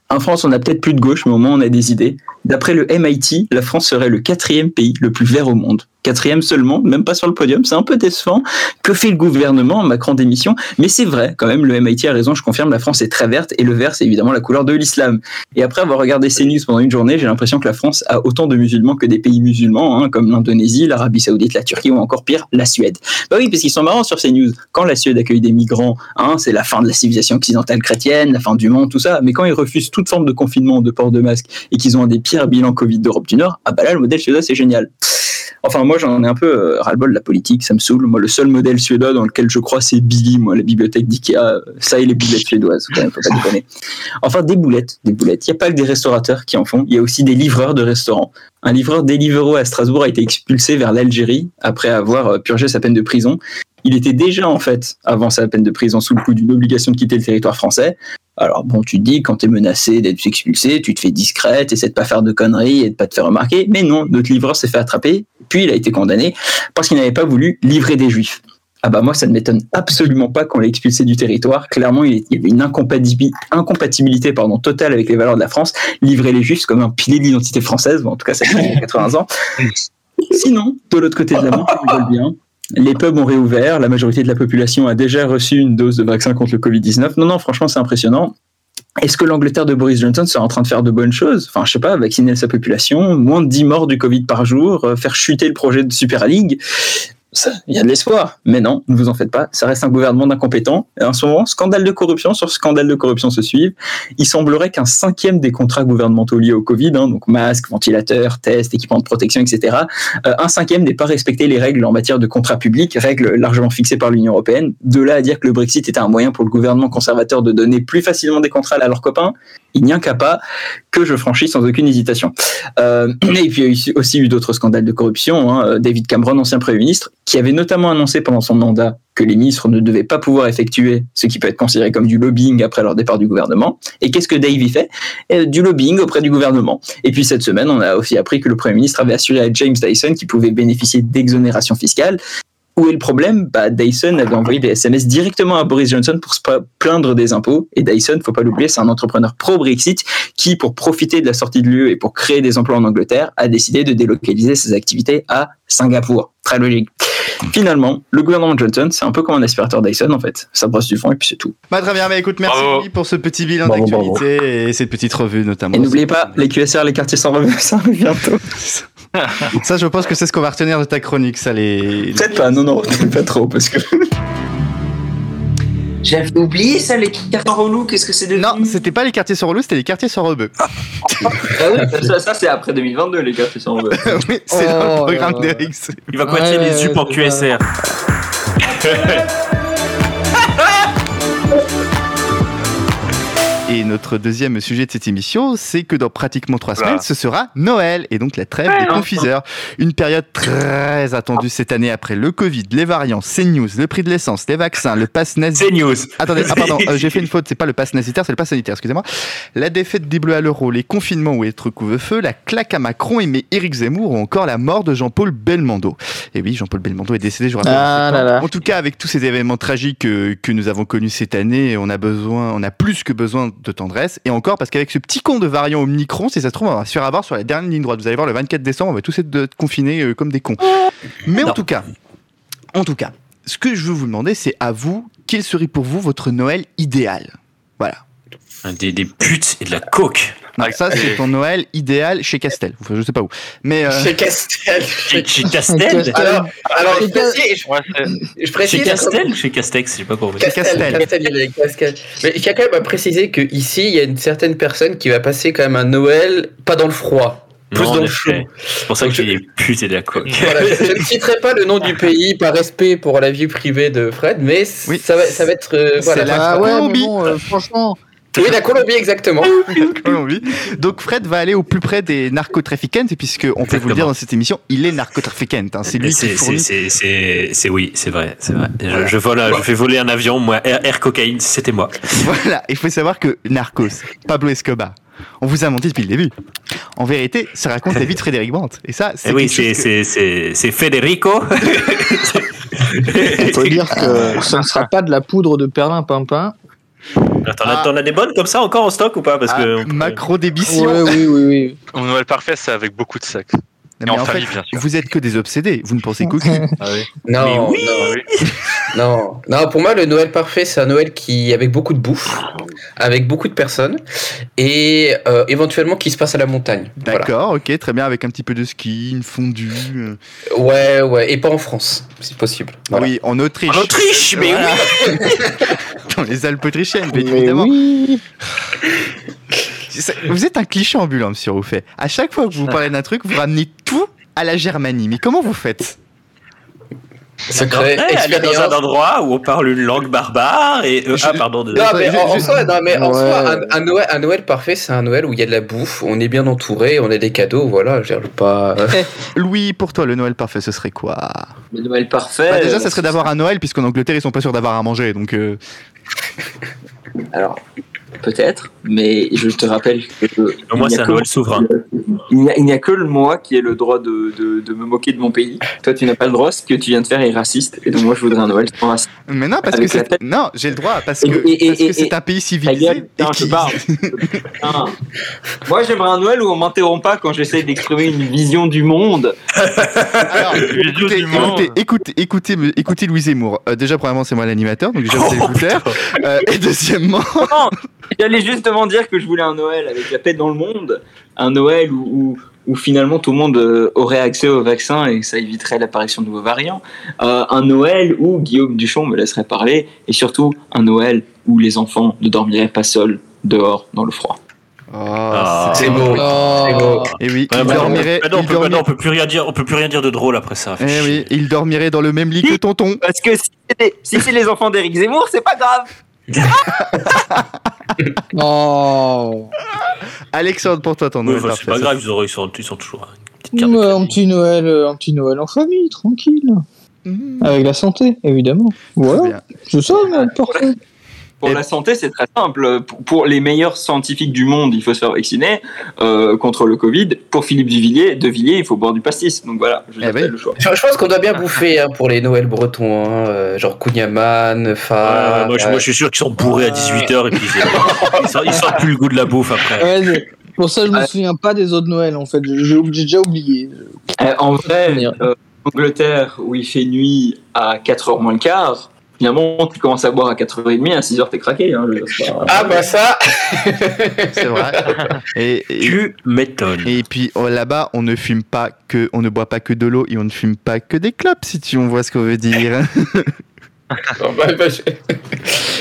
En France, on a peut-être plus de gauche, mais au moins on a des idées. D'après le MIT, la France serait le quatrième pays le plus vert au monde. Quatrième seulement, même pas sur le podium, c'est un peu décevant. Que fait le gouvernement? Macron démission Mais c'est vrai, quand même, le MIT a raison, je confirme, la France est très verte et le vert, c'est évidemment la couleur de l'islam. Et après avoir regardé ces news pendant une journée, j'ai l'impression que la France a autant de musulmans que des pays musulmans, hein, comme l'Indonésie, l'Arabie Saoudite, la Turquie ou encore pire, la Suède. Bah oui, parce qu'ils sont marrants sur ces news. Quand la Suède accueille des migrants, hein, c'est la fin de la civilisation occidentale chrétienne, la fin du monde, tout ça. Mais quand ils refusent toute forme de confinement, de port de masque et qu'ils ont des pires bilans Covid d'Europe du Nord, ah bah là, le modèle suédois, c'est génial. Enfin, moi, j'en ai un peu euh, ras-le-bol de la politique, ça me saoule. Moi, le seul modèle suédois dans lequel je crois, c'est Billy, moi, la bibliothèque d'IKEA. Ça et les boulettes suédoises. Enfin, des boulettes, des boulettes. Il n'y a pas que des restaurateurs qui en font, il y a aussi des livreurs de restaurants. Un livreur Deliveroo à Strasbourg a été expulsé vers l'Algérie après avoir euh, purgé sa peine de prison. Il était déjà, en fait, avant sa peine de prison, sous le coup d'une obligation de quitter le territoire français. Alors bon, tu te dis, quand tu es menacé d'être expulsé, tu te fais discrète, essaie de pas faire de conneries et de pas te faire remarquer. Mais non, notre livreur s'est fait attraper, puis il a été condamné parce qu'il n'avait pas voulu livrer des juifs. Ah bah moi, ça ne m'étonne absolument pas qu'on l'ait expulsé du territoire. Clairement, il y avait une incompatibilité, incompatibilité pardon, totale avec les valeurs de la France. Livrer les juifs, c'est comme un pilier de l'identité française. Bon, en tout cas, ça fait 80 ans. Sinon, de l'autre côté de la Manche, on rigole bien. Les pubs ont réouvert, la majorité de la population a déjà reçu une dose de vaccin contre le Covid-19. Non, non, franchement, c'est impressionnant. Est-ce que l'Angleterre de Boris Johnson sera en train de faire de bonnes choses? Enfin, je sais pas, vacciner sa population, moins de 10 morts du Covid par jour, euh, faire chuter le projet de Super League il y a de l'espoir. Mais non, ne vous en faites pas. Ça reste un gouvernement d'incompétents. Et en ce moment, scandale de corruption sur scandale de corruption se suivent. Il semblerait qu'un cinquième des contrats gouvernementaux liés au Covid, hein, donc masques, ventilateurs, tests, équipements de protection, etc., euh, un cinquième n'ait pas respecté les règles en matière de contrats publics, règles largement fixées par l'Union européenne. De là à dire que le Brexit était un moyen pour le gouvernement conservateur de donner plus facilement des contrats à leurs copains, il n'y a qu'à pas que je franchis sans aucune hésitation. Euh, et puis il y a aussi eu d'autres scandales de corruption. Hein. David Cameron, ancien Premier ministre, qui avait notamment annoncé pendant son mandat que les ministres ne devaient pas pouvoir effectuer ce qui peut être considéré comme du lobbying après leur départ du gouvernement. Et qu'est-ce que Dave y fait? Euh, Du lobbying auprès du gouvernement. Et puis cette semaine, on a aussi appris que le Premier ministre avait assuré à James Dyson qu'il pouvait bénéficier d'exonération fiscale. Où est le problème? Bah, Dyson avait envoyé des SMS directement à Boris Johnson pour se plaindre des impôts. Et Dyson, faut pas l'oublier, c'est un entrepreneur pro-Brexit qui, pour profiter de la sortie de l'UE et pour créer des emplois en Angleterre, a décidé de délocaliser ses activités à Singapour. Très logique. Finalement, le gouvernement Johnson, c'est un peu comme un aspirateur Dyson en fait. Ça brosse du fond et puis c'est tout. Bah, très bien, bah, écoute, merci Bravo. Pour ce petit bilan d'actualité et cette petite revue notamment. Et n'oubliez pas, les QSR, les quartiers sans revue, ça bientôt. Ça, je pense que c'est ce qu'on va retenir de ta chronique, ça, les. Peut-être pas, non, non, pas trop, parce que. J'avais oublié ça, les cartons relous, qu'est-ce que c'est devenu Non, c'était pas les quartiers sur relou, c'était les quartiers sur rebeu. Ah oui, ça, ça, c'est après 2022, les gars, c'est ça, on veut. oui, c'est dans le Oh, programme d'Eric. Il va coincer Ouais, les UP en. QSR. Et notre deuxième sujet de cette émission, c'est que dans pratiquement trois semaines, ce sera Noël et donc la trêve des confiseurs. Une période très attendue cette année après le Covid, les variants, CNews, le prix de l'essence, les vaccins, le pass nazi. C'est news. Attendez, ah pardon, euh, j'ai fait une faute, c'est pas le pass sanitaire, c'est le pass sanitaire, excusez-moi. La défaite des Bleus à l'Euro, les confinements ou être couvre-feu, la claque à Macron aimé Éric Zemmour ou encore la mort de Jean-Paul Belmondo. Et oui, Jean-Paul Belmondo est décédé, je vous rappelle. Ah en septembre. là là. En tout cas, avec tous ces événements tragiques euh, que nous avons connus cette année, on a besoin, on a plus que besoin de tendresse. Et encore, parce qu'avec ce petit con de variant Omicron, si ça se trouve, on va se faire avoir sur la dernière ligne droite. Vous allez voir, le 24 décembre, on va tous être confinés euh, comme des cons. Mais en tout cas, en tout cas, ce que je veux vous demander, c'est à vous, quel serait pour vous votre Noël idéal? Voilà. Des, des putes et de la coke. Donc ça, c'est ton Noël idéal chez Castel. Enfin, je sais pas où. Mais euh, Chez Castel. Chez, chez Castel. Castel Alors, alors je Chez Cas- précise, je, je précise Chez Castel ou chez Castex J'ai pas compris. Castel. Castel, Castel, Castel. Mais il y a quand même à préciser qu'ici, il y a une certaine personne qui va passer quand même un Noël pas dans le froid, plus Non, dans le chaud. C'est pour ça que j'ai des putes et de la coke. Voilà, je, je ne citerai pas le nom du pays par respect pour la vie privée de Fred, mais Oui. ça, va, ça va être. euh, C'est voilà. la- Ah ouais, bon, euh, franchement. Oui, la Colombie, exactement. Colombie. Donc Fred va aller au plus près des narcotrafiquants, puisque on peut vous le dire dans cette émission, il est narcotrafiquant. hein. C'est lui qui C'est- fournit. oui, c'est vrai, c'est vrai. Je, je vole, je fais voler un avion, moi, air, air cocaïne, c'était moi. Voilà, il faut savoir que Narcos, Pablo Escobar, on vous a menti depuis le début. En vérité, ça raconte la vie de Frédéric Brandt. Et ça, c'est Eh oui, c'est que- Federico. Il faut dire que ce ne sera pas de la poudre de perlimpinpin. Attends, t'en as- t'en as des bonnes comme ça encore en stock ou pas? Parce que Ah, macro d'émission. Ouais, oui, oui, oui. Au Noël parfait, c'est avec beaucoup de sexe. Non, mais en en famille, fait, bien sûr. vous êtes que des obsédés. Vous ne pensez qu'au cul. Ah oui. Non, oui. non, non, non. Pour moi, le Noël parfait, c'est un Noël qui avec beaucoup de bouffe, avec beaucoup de personnes, et euh, éventuellement qui se passe à la montagne. Voilà. D'accord, ok, très bien, avec un petit peu de ski, une fondue. euh. Ouais, ouais, et pas en France, si possible. Voilà. Oui, en Autriche. En Autriche, mais Voilà. Dans les Alpes autrichiennes, bien Mais évidemment. oui. Vous êtes un cliché ambulant, monsieur Rouffet. À chaque fois que vous parlez d'un truc, vous ramenez tout à la Germanie. Mais comment vous faites? Secret, Ouais, aller dans expérience. un endroit où on parle une langue barbare et euh, ah pardon de- Non, mais Je- en, en soi, non, mais en Ouais. soi, un, un Noël, un Noël parfait, c'est un Noël où il y a de la bouffe, on est bien entouré, on a des cadeaux, voilà, je veux dire, pas. Louis, pour toi, le Noël parfait, ce serait quoi? Le Noël parfait. Bah, Déjà, euh, ça serait d'avoir un Noël, puisqu'en Angleterre, ils sont pas sûrs d'avoir à manger. Donc, euh, Alors, peut-être, mais je te rappelle que. A c'est un Noël souverain. Il n'y a, a que le moi qui ai le droit de, de, de me moquer de mon pays. Toi, tu n'as pas le droit. Ce que tu viens de faire est raciste. Et donc, moi, je voudrais un Noël sans racisme. Mais non, parce Avec que c'est. Non, j'ai le droit, parce Et- que et- et- parce que et- c'est un pays civilisé. gueule, et putain, je qui- parle. Moi, j'aimerais un Noël où on m'interrompt pas quand j'essaie d'exprimer une vision du monde. Alors, écoutez, du monde. écoutez, écoutez, écoutez, me- écoutez Louis Zemmour. Euh, déjà, premièrement, c'est moi l'animateur, donc déjà, vous Oh. Euh, et deuxièmement, Non, j'allais justement dire que je voulais un Noël avec la paix dans le monde. Un Noël où, où, où finalement tout le monde euh, aurait accès au vaccin et ça éviterait l'apparition de nouveaux variants. Euh, un Noël où Guillaume Duchon me laisserait parler. Et surtout, un Noël où les enfants ne dormiraient pas seuls dehors dans le froid. Oh, Ah. C'est beau. Et oui, Ouais, il bah, dormirait. bah non, on il peut, bah non, on peut plus rien dire, on peut plus rien dire de drôle après ça. Eh oui, il dormirait dans le même lit que tonton. Parce que si c'est si c'est les enfants d'Éric Zemmour, c'est pas grave. Oh. Alexandre, pour toi, ton Noël parfait. c'est pas grave, ils, auront- ils sont, ils sont toujours une petite carte de Ouais, un petit Noël, euh, un petit Noël en famille, tranquille, Mhm. avec la santé, évidemment. Voilà, c'est ça, parfait. Pour Et- la santé, c'est très simple. Pour, pour les meilleurs scientifiques du monde, il faut se faire vacciner euh, contre le Covid. Pour Philippe Duvilliers, de Villiers, il faut boire du pastis. Donc voilà, je Eh oui. le choix. Je, je pense qu'on doit bien bouffer hein, pour les Noëls bretons, hein, euh, genre Kunyaman, Fa. Moi, je, moi, je suis sûr qu'ils sont bourrés à 18h et puis ils, sortent- ils sortent plus le goût de la bouffe après. Ouais, mais pour ça, je me Ouais. souviens pas des autres Noëls, en fait. J'ai déjà oublié. Euh, en vrai, euh, Angleterre, où il fait nuit à 4h moins le quart, finalement, tu commences à boire à 4h30, à 6h, t'es craqué. Hein, pas- Ah bah ça C'est vrai. Et, et, Tu m'étonnes. et puis oh, là-bas, on ne fume pas que, on ne boit pas que de l'eau et on ne fume pas que des clopes, si tu on voit ce qu'on veut dire. Bon, bah, bah,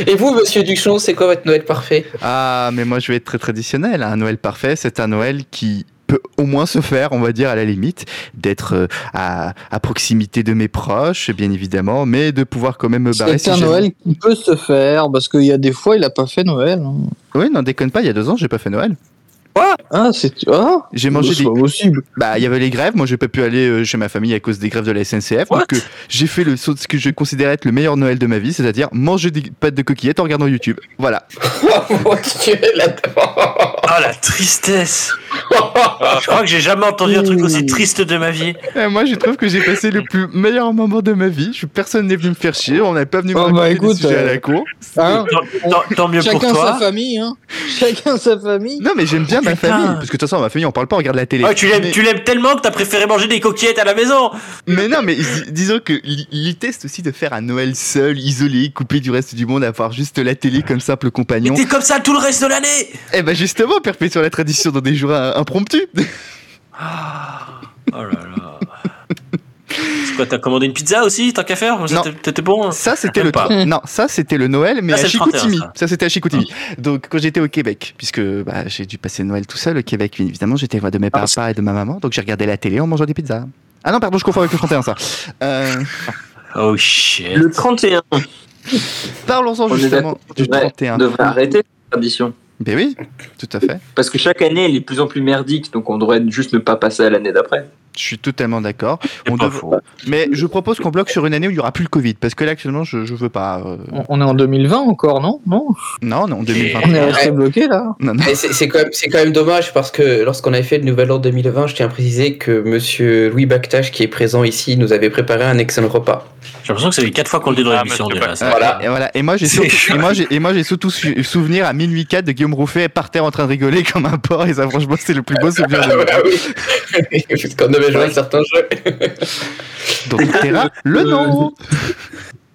Et vous, monsieur Duchon, c'est quoi votre Noël parfait? Ah, mais moi je vais être très traditionnel. Un Noël parfait, c'est un Noël qui peut au moins se faire, on va dire à la limite, d'être euh, à, à proximité de mes proches, bien évidemment, mais de pouvoir quand même me barrer. C'est si un Noël qui peut se faire, parce qu'il y a des fois, il a pas fait Noël. hein. Oui, n'en déconne pas. Il y a deux ans, j'ai pas fait Noël. Ah, c'est. Ah J'ai mangé c'est des. pas possible. Bah, il y avait les grèves. Moi, j'ai pas pu aller euh, chez ma famille à cause des grèves de la SNCF. What donc, euh, j'ai fait le saut de ce que je considère être le meilleur Noël de ma vie, c'est-à-dire manger des pâtes de coquillettes en regardant YouTube. Voilà. Oh la tristesse Je crois que j'ai jamais entendu un truc aussi triste de ma vie. Et moi, je trouve que j'ai passé le plus meilleur moment de ma vie. Personne n'est venu me faire chier. On n'est pas venu me Oh, bah, écoute, des sujets à euh, la cour. Hein Tant, tant- tant mieux pour Chacun sa toi. famille, hein. Chacun sa famille. Non, mais j'aime bien ma Putain. famille. Parce que de toute façon, ma famille, on parle pas, on regarde la télé. Ah, tu l'aimes, mais, tu l'aimes tellement que t'as préféré manger des coquillettes à la maison. mais non, mais dis- disons que teste aussi de faire un Noël seul, isolé, coupé du reste du monde, avoir juste la télé comme simple Mais compagnon. t'es comme ça tout le reste de l'année. Eh ben justement, perpétuer la tradition dans des jours impromptus. Oh là là. C'est quoi, t'as commandé une pizza aussi, tant qu'à faire? T'étais bon hein? Ça, c'était le pas. tro- non, ça c'était le Noël, mais Ça, à c'est le 31, Chicoutimi. ça. Ça, c'était à Chicoutimi. Donc quand j'étais au Québec, puisque bah, j'ai dû passer Noël tout seul au Québec, évidemment, j'étais loin de mes Ah, papas et de ma maman, donc j'ai regardé la télé en mangeant des pizzas. Ah non, pardon, je confonds avec le 31, ça. Euh, Oh shit. Le 31, Parlons-en on justement du devrait, 31. devrait arrêter cette tradition. Ben oui, tout à fait. Parce que chaque année, elle est de plus en plus merdique, donc on devrait juste ne pas passer à l'année d'après. Je suis totalement d'accord. On dev- Mais je propose qu'on bloque sur une année où il n'y aura plus le Covid, parce que là actuellement je, je veux pas. euh, On- On est en 2020 encore, non? Non? Non, non, 2021. On est resté bloqué là. Non, non. Et c'est c'est quand, même- c'est quand même dommage parce que lorsqu'on avait fait le Nouvel An 2020, je tiens à préciser que monsieur Louis Bactache, qui est présent ici, nous avait préparé un excellent repas. J'ai l'impression que c'est les quatre fois qu'on le dit dans Ah, l'émission déjà. Voilà. Et voilà. Et moi j'ai surtout, chaud. et moi j'ai, et moi j'ai surtout su- souvenir à minuit 4 de Guillaume Rouffet par terre en train de rigoler comme un porc. Et ça, franchement, c'est le plus beau souvenir de Avait joué à certains jeux. Donc Terra, le nom.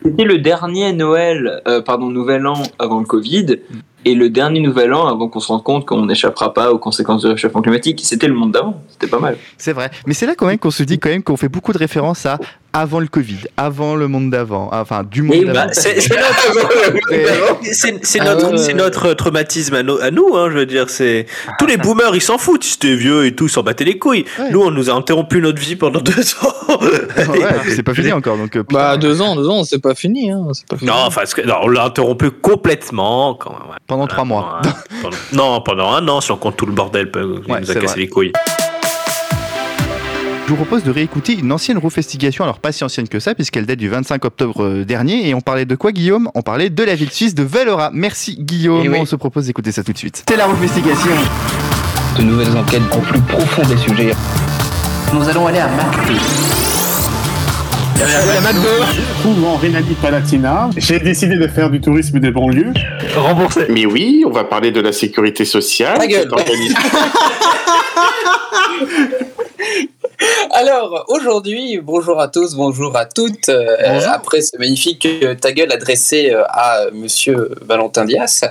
C'était le dernier Noël, euh, pardon, Nouvel An avant le Covid, et le dernier Nouvel An avant qu'on se rende compte qu'on n'échappera pas aux conséquences du réchauffement climatique. C'était le monde d'avant, c'était pas mal. C'est vrai. Mais c'est là quand même qu'on se dit quand même qu'on fait beaucoup de références à avant le Covid, avant le monde d'avant, enfin du monde d'avant. Bah, c'est c'est notre, c'est- c'est Ah notre, ouais. c'est notre traumatisme à, nous- à nous, hein, je veux dire. C'est tous les boomers, ils s'en foutent. Si t'es vieux et tout, ils s'en battaient les couilles. Ouais. Nous, on nous a interrompu notre vie pendant deux ans. Ouais, c'est pas fini encore. Donc, euh, Bah deux ans, deux ans, c'est pas fini. Hein. C'est pas fini. Non, enfin, non, on l'a interrompu complètement. Quand même, ouais. Pendant trois mois. Pendant- non, pendant un an, si on compte tout le bordel, il Ouais, nous a cassé vrai. les couilles. Je vous propose de réécouter une ancienne roufestigation, alors pas si ancienne que ça, puisqu'elle date du 25 octobre euh, dernier. Et on parlait de quoi, Guillaume? On parlait de la ville suisse de Valora. Merci, Guillaume. Eh oui. On se propose d'écouter ça tout de suite. C'est la roufestigation. De nouvelles enquêtes au plus profond des sujets. Nous allons aller à Marseille. Trouve en Rhénanie-Palatinat. J'ai décidé de faire du tourisme des banlieues. Remboursé. Mais oui, on va parler de la sécurité sociale. Ta gueule. Alors, aujourd'hui, bonjour à tous, bonjour à toutes. Euh, après ce magnifique euh, ta gueule adressé euh, à monsieur Valentin Dias.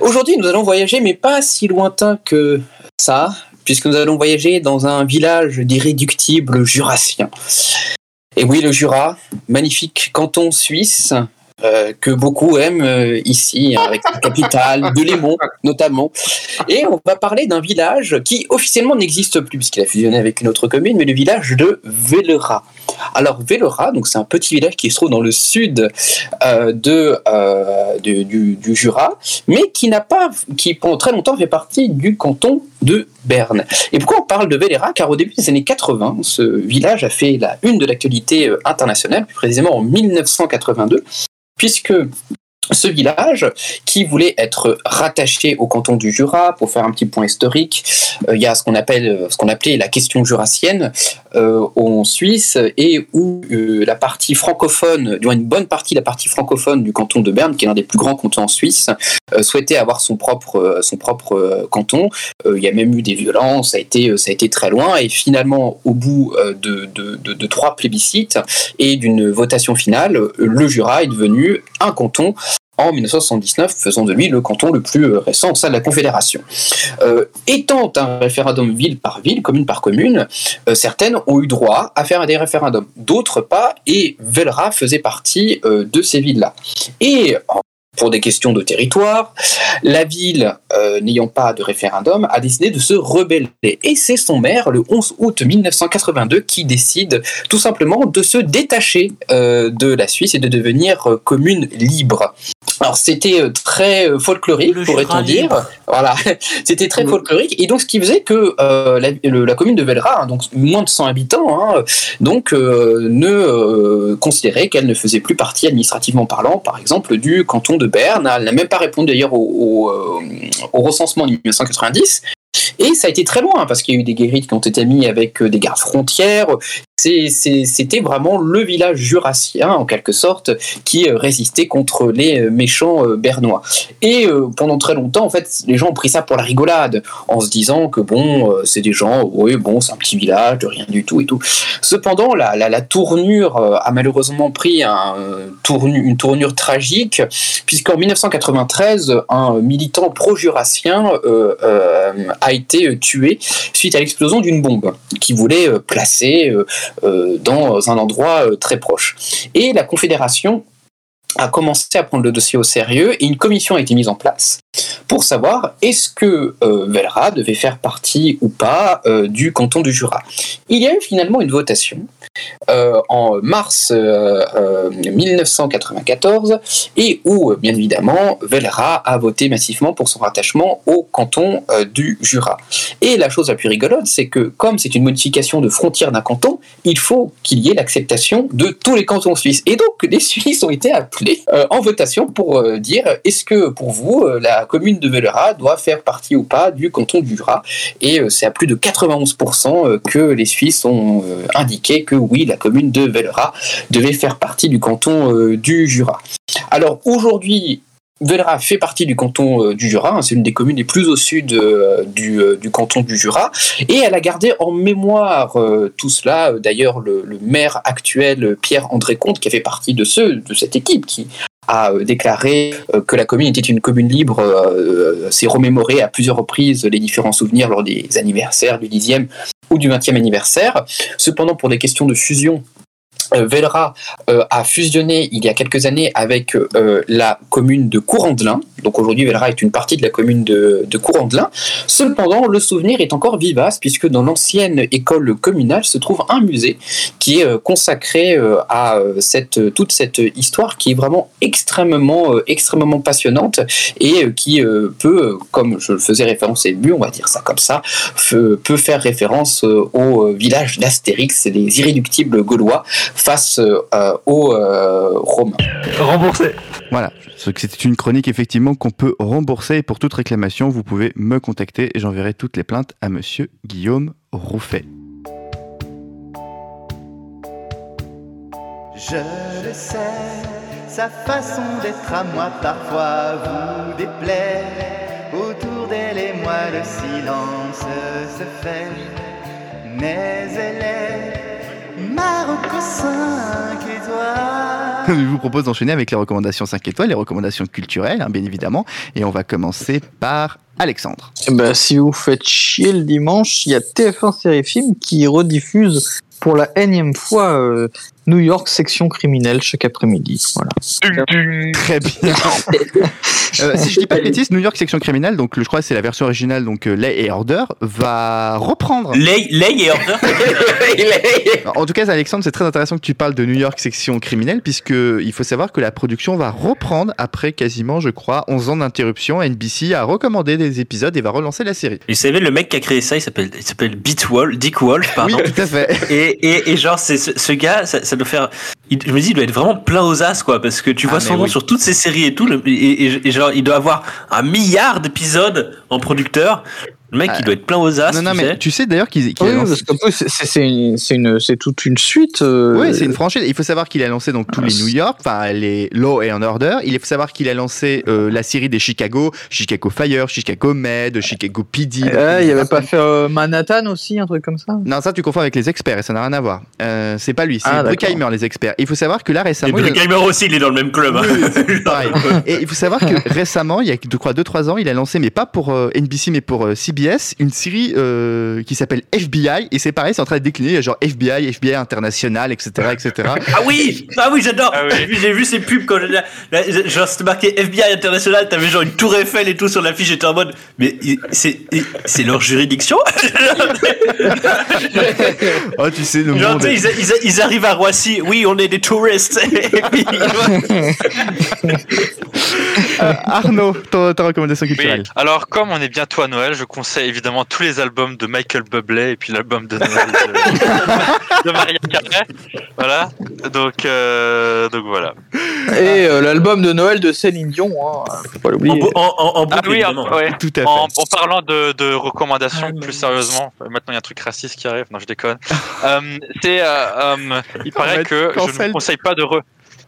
Aujourd'hui, nous allons voyager, mais pas si lointain que ça, puisque nous allons voyager dans un village d'irréductibles jurassiens. Et oui, le Jura, magnifique canton suisse. Euh, que beaucoup aiment euh, ici, hein, avec la capitale, de Lémont notamment. Et on va parler d'un village qui officiellement n'existe plus puisqu'il a fusionné avec une autre commune, mais le village de Vélera. Alors Vélera, c'est un petit village qui se trouve dans le sud euh, de, du, Jura, mais qui pas, qui pendant très longtemps fait partie du canton de Berne. Et pourquoi on parle de Vélera? Car au début des années 80, ce village a fait la une de l'actualité internationale, plus précisément en 1982, puisque ce village, qui voulait être rattaché au canton du Jura, pour faire un petit point historique, euh, il y a ce qu'on appelle, euh, ce qu'on appelait la question jurassienne euh, en Suisse, et où euh, la partie francophone, du moins une bonne partie de la partie francophone du canton de Berne, qui est l'un des plus grands cantons en Suisse, euh, souhaitait avoir son propre, son propre canton. Il y a même eu des violences, ça a été, ça a été très loin, et finalement, au bout de, de, de- de trois plébiscites et d'une votation finale, le Jura est devenu un canton en 1979, faisant de lui le canton le plus euh, récent au sein de la Confédération. Euh, étant un référendum ville par ville, commune par commune, euh, certaines ont eu droit à faire des référendums, d'autres pas, et Velra faisait partie de ces villes-là. Et pour des questions de territoire, la ville, euh, n'ayant pas de référendum, a décidé de se rebeller. Et c'est son maire, le 11 août 1982, qui décide tout simplement de se détacher euh, de la Suisse et de devenir euh, commune libre. Alors c'était très folklorique, pourrait-on dire. Voilà, c'était très folklorique. Et donc ce qui faisait que la, le- la commune de Velra, hein, donc moins de 100 habitants, hein, donc ne considérait qu'elle ne faisait plus partie administrativement parlant, par exemple, du canton de Berne. Elle n'a même pas répondu d'ailleurs au, au, euh, au recensement de 1990. Et ça a été très loin, hein, parce qu'il y a eu des guérites qui ont été mis avec euh, des gardes frontières. C'était vraiment le village jurassien, en quelque sorte, qui euh, résistait contre les euh, méchants bernois. Et pendant très longtemps, en fait, les gens ont pris ça pour la rigolade, en se disant que bon, c'est des gens, oui, bon, c'est un petit village, de rien du tout et tout. Cependant, la, tournure a malheureusement pris une tournure tragique, puisqu'en 1993, un militant pro-jurassien a été euh, tué suite à l'explosion d'une bombe qui voulait euh, placer euh, dans un endroit très proche. Et la Confédération a commencé à prendre le dossier au sérieux et une commission a été mise en place pour savoir est-ce que euh, Velra devait faire partie ou pas euh, du canton du Jura. Il y a eu finalement une votation euh, en mars euh, euh, 1994 et où, bien évidemment, Velra a voté massivement pour son rattachement au canton du Jura. Et la chose la plus rigolote, c'est que comme c'est une modification de frontière d'un canton, il faut qu'il y ait l'acceptation de tous les cantons suisses. Et donc, les Suisses ont été appelés euh, en votation pour euh, dire est-ce que pour vous, euh, la commune de Velera doit faire partie ou pas du canton du Jura? Et c'est à plus de 91% euh, que les Suisses ont indiqué que oui, la commune de Velera devait faire partie du canton du Jura. Alors aujourd'hui, Velera fait partie du canton euh, du Jura, hein, c'est une des communes les plus au sud euh, du, euh, du canton du Jura, et elle a gardé en mémoire tout cela. D'ailleurs, le, maire actuel, Pierre-André Comte, qui a fait partie de de cette équipe qui a déclaré que la commune était une commune libre, s'est remémoré à plusieurs reprises les différents souvenirs lors des anniversaires du 10e ou du 20e anniversaire. Cependant, pour des questions de fusion, Velra euh, a fusionné il y a quelques années avec euh, la commune de Courandelin. Donc aujourd'hui, Velra est une partie de la commune de, de Courandelin. Cependant, le souvenir est encore vivace puisque dans l'ancienne école communale se trouve un musée qui est euh, consacré euh, à euh, cette, toute cette histoire qui est vraiment extrêmement, euh, extrêmement passionnante et euh, qui euh, peut, euh, comme je le faisais référence au début, on va dire ça comme ça, peut faire référence euh, au euh, village d'Astérix, les irréductibles gaulois, face euh, euh, aux euh, Romains. Remboursé. Voilà, ce que c'était une chronique effectivement qu'on peut rembourser. Et pour toute réclamation, vous pouvez me contacter et j'enverrai toutes les plaintes à monsieur Guillaume Rouffet. Je le sais, sa façon d'être à moi parfois vous déplaît. Autour d'elle et moi le silence se fait. Mais elle est Marocco 5 étoiles. Je vous propose d'enchaîner avec les recommandations 5 étoiles, les recommandations culturelles, hein, bien évidemment. Et on va commencer par Alexandre. Eh ben, si vous faites chier le dimanche, il y a TF1 Série Film qui rediffuse pour la énième fois euh, New York section criminelle chaque après-midi. Voilà. Très bien. Euh, si je dis pas de bêtises, New York section criminelle, donc je crois que c'est la version originale, donc euh, Lay et Order, va reprendre. Lay, Lay et Order En tout cas, Alexandre, c'est très intéressant que tu parles de New York section criminelle, puisque il faut savoir que la production va reprendre après quasiment, je crois, 11 ans d'interruption. NBC a recommandé des épisodes et va relancer la série. Et vous savez, le mec qui a créé ça, il s'appelle, il s'appelle Beat Wolf, Dick Wolf, pardon. Oui, tout à fait. Et, et, et genre, c'est ce, ce gars, ça, ça doit faire. Il, je me dis, il doit être vraiment plein aux as, quoi, parce que tu Ah, vois son nom oui. sur toutes ces séries et tout, le- et, et- et genre, il doit avoir un milliard d'épisodes en producteur. Le mec, il doit être plein aux as. Non, non, tu mais sais. tu sais d'ailleurs qu'il Oui, lancé- c'est- c'est c'est une- c'est une- c'est toute une suite. euh, Oui, c'est une franchise. Il faut savoir qu'il a lancé donc tous les New York, enfin les Law and Order. Il faut savoir qu'il a lancé euh, la série des Chicago, Chicago Fire, Chicago Med, Chicago PD. Euh, il avait pas fait euh, Manhattan aussi, un truc comme ça? Non, ça tu confonds avec les experts et ça n'a rien à voir. Euh, c'est pas lui, c'est Ah. Bruckheimer les experts. Il faut savoir que là Et récemment. il a- Bruckheimer aussi, il est dans le même club. hein. Pareil. Et il faut savoir que récemment, il y a je crois 2-3 ans, il a lancé, mais pas pour euh, NBC, mais pour euh, CBS, une série euh, qui s'appelle FBI. Et c'est pareil, c'est en train de décliner, genre FBI, FBI international, etc. etc. Ah oui, ah oui, j'adore. J'ai vu- J'ai vu ces pubs quand je- là, là, genre c'était marqué FBI international, t'avais genre une tour Eiffel et tout sur l'affiche, j'étais en mode, mais c'est c'est leur juridiction? oh, tu sais, le Genre, monde. ils, ils- ils arrivent à Roissy, oui, on est des touristes. Puis, Euh, Arnaud, ta recommandation Oui, culturelle. alors comme on est bientôt à Noël, je conseille évidemment tous les albums de Michael Bublé et puis l'album de Noël de, de Maria Carey. Voilà, donc, euh, donc voilà. Et euh, l'album de Noël de Céline Dion, hein, faut pas l'oublier. en, en, en Ah boucle, oui, évidemment. ouais. Tout à fait. En, en parlant de, de recommandations plus sérieusement, euh, maintenant il y a un truc raciste qui arrive, non je déconne. Euh, c'est, euh, euh, il paraît que je ne conseille pas de re-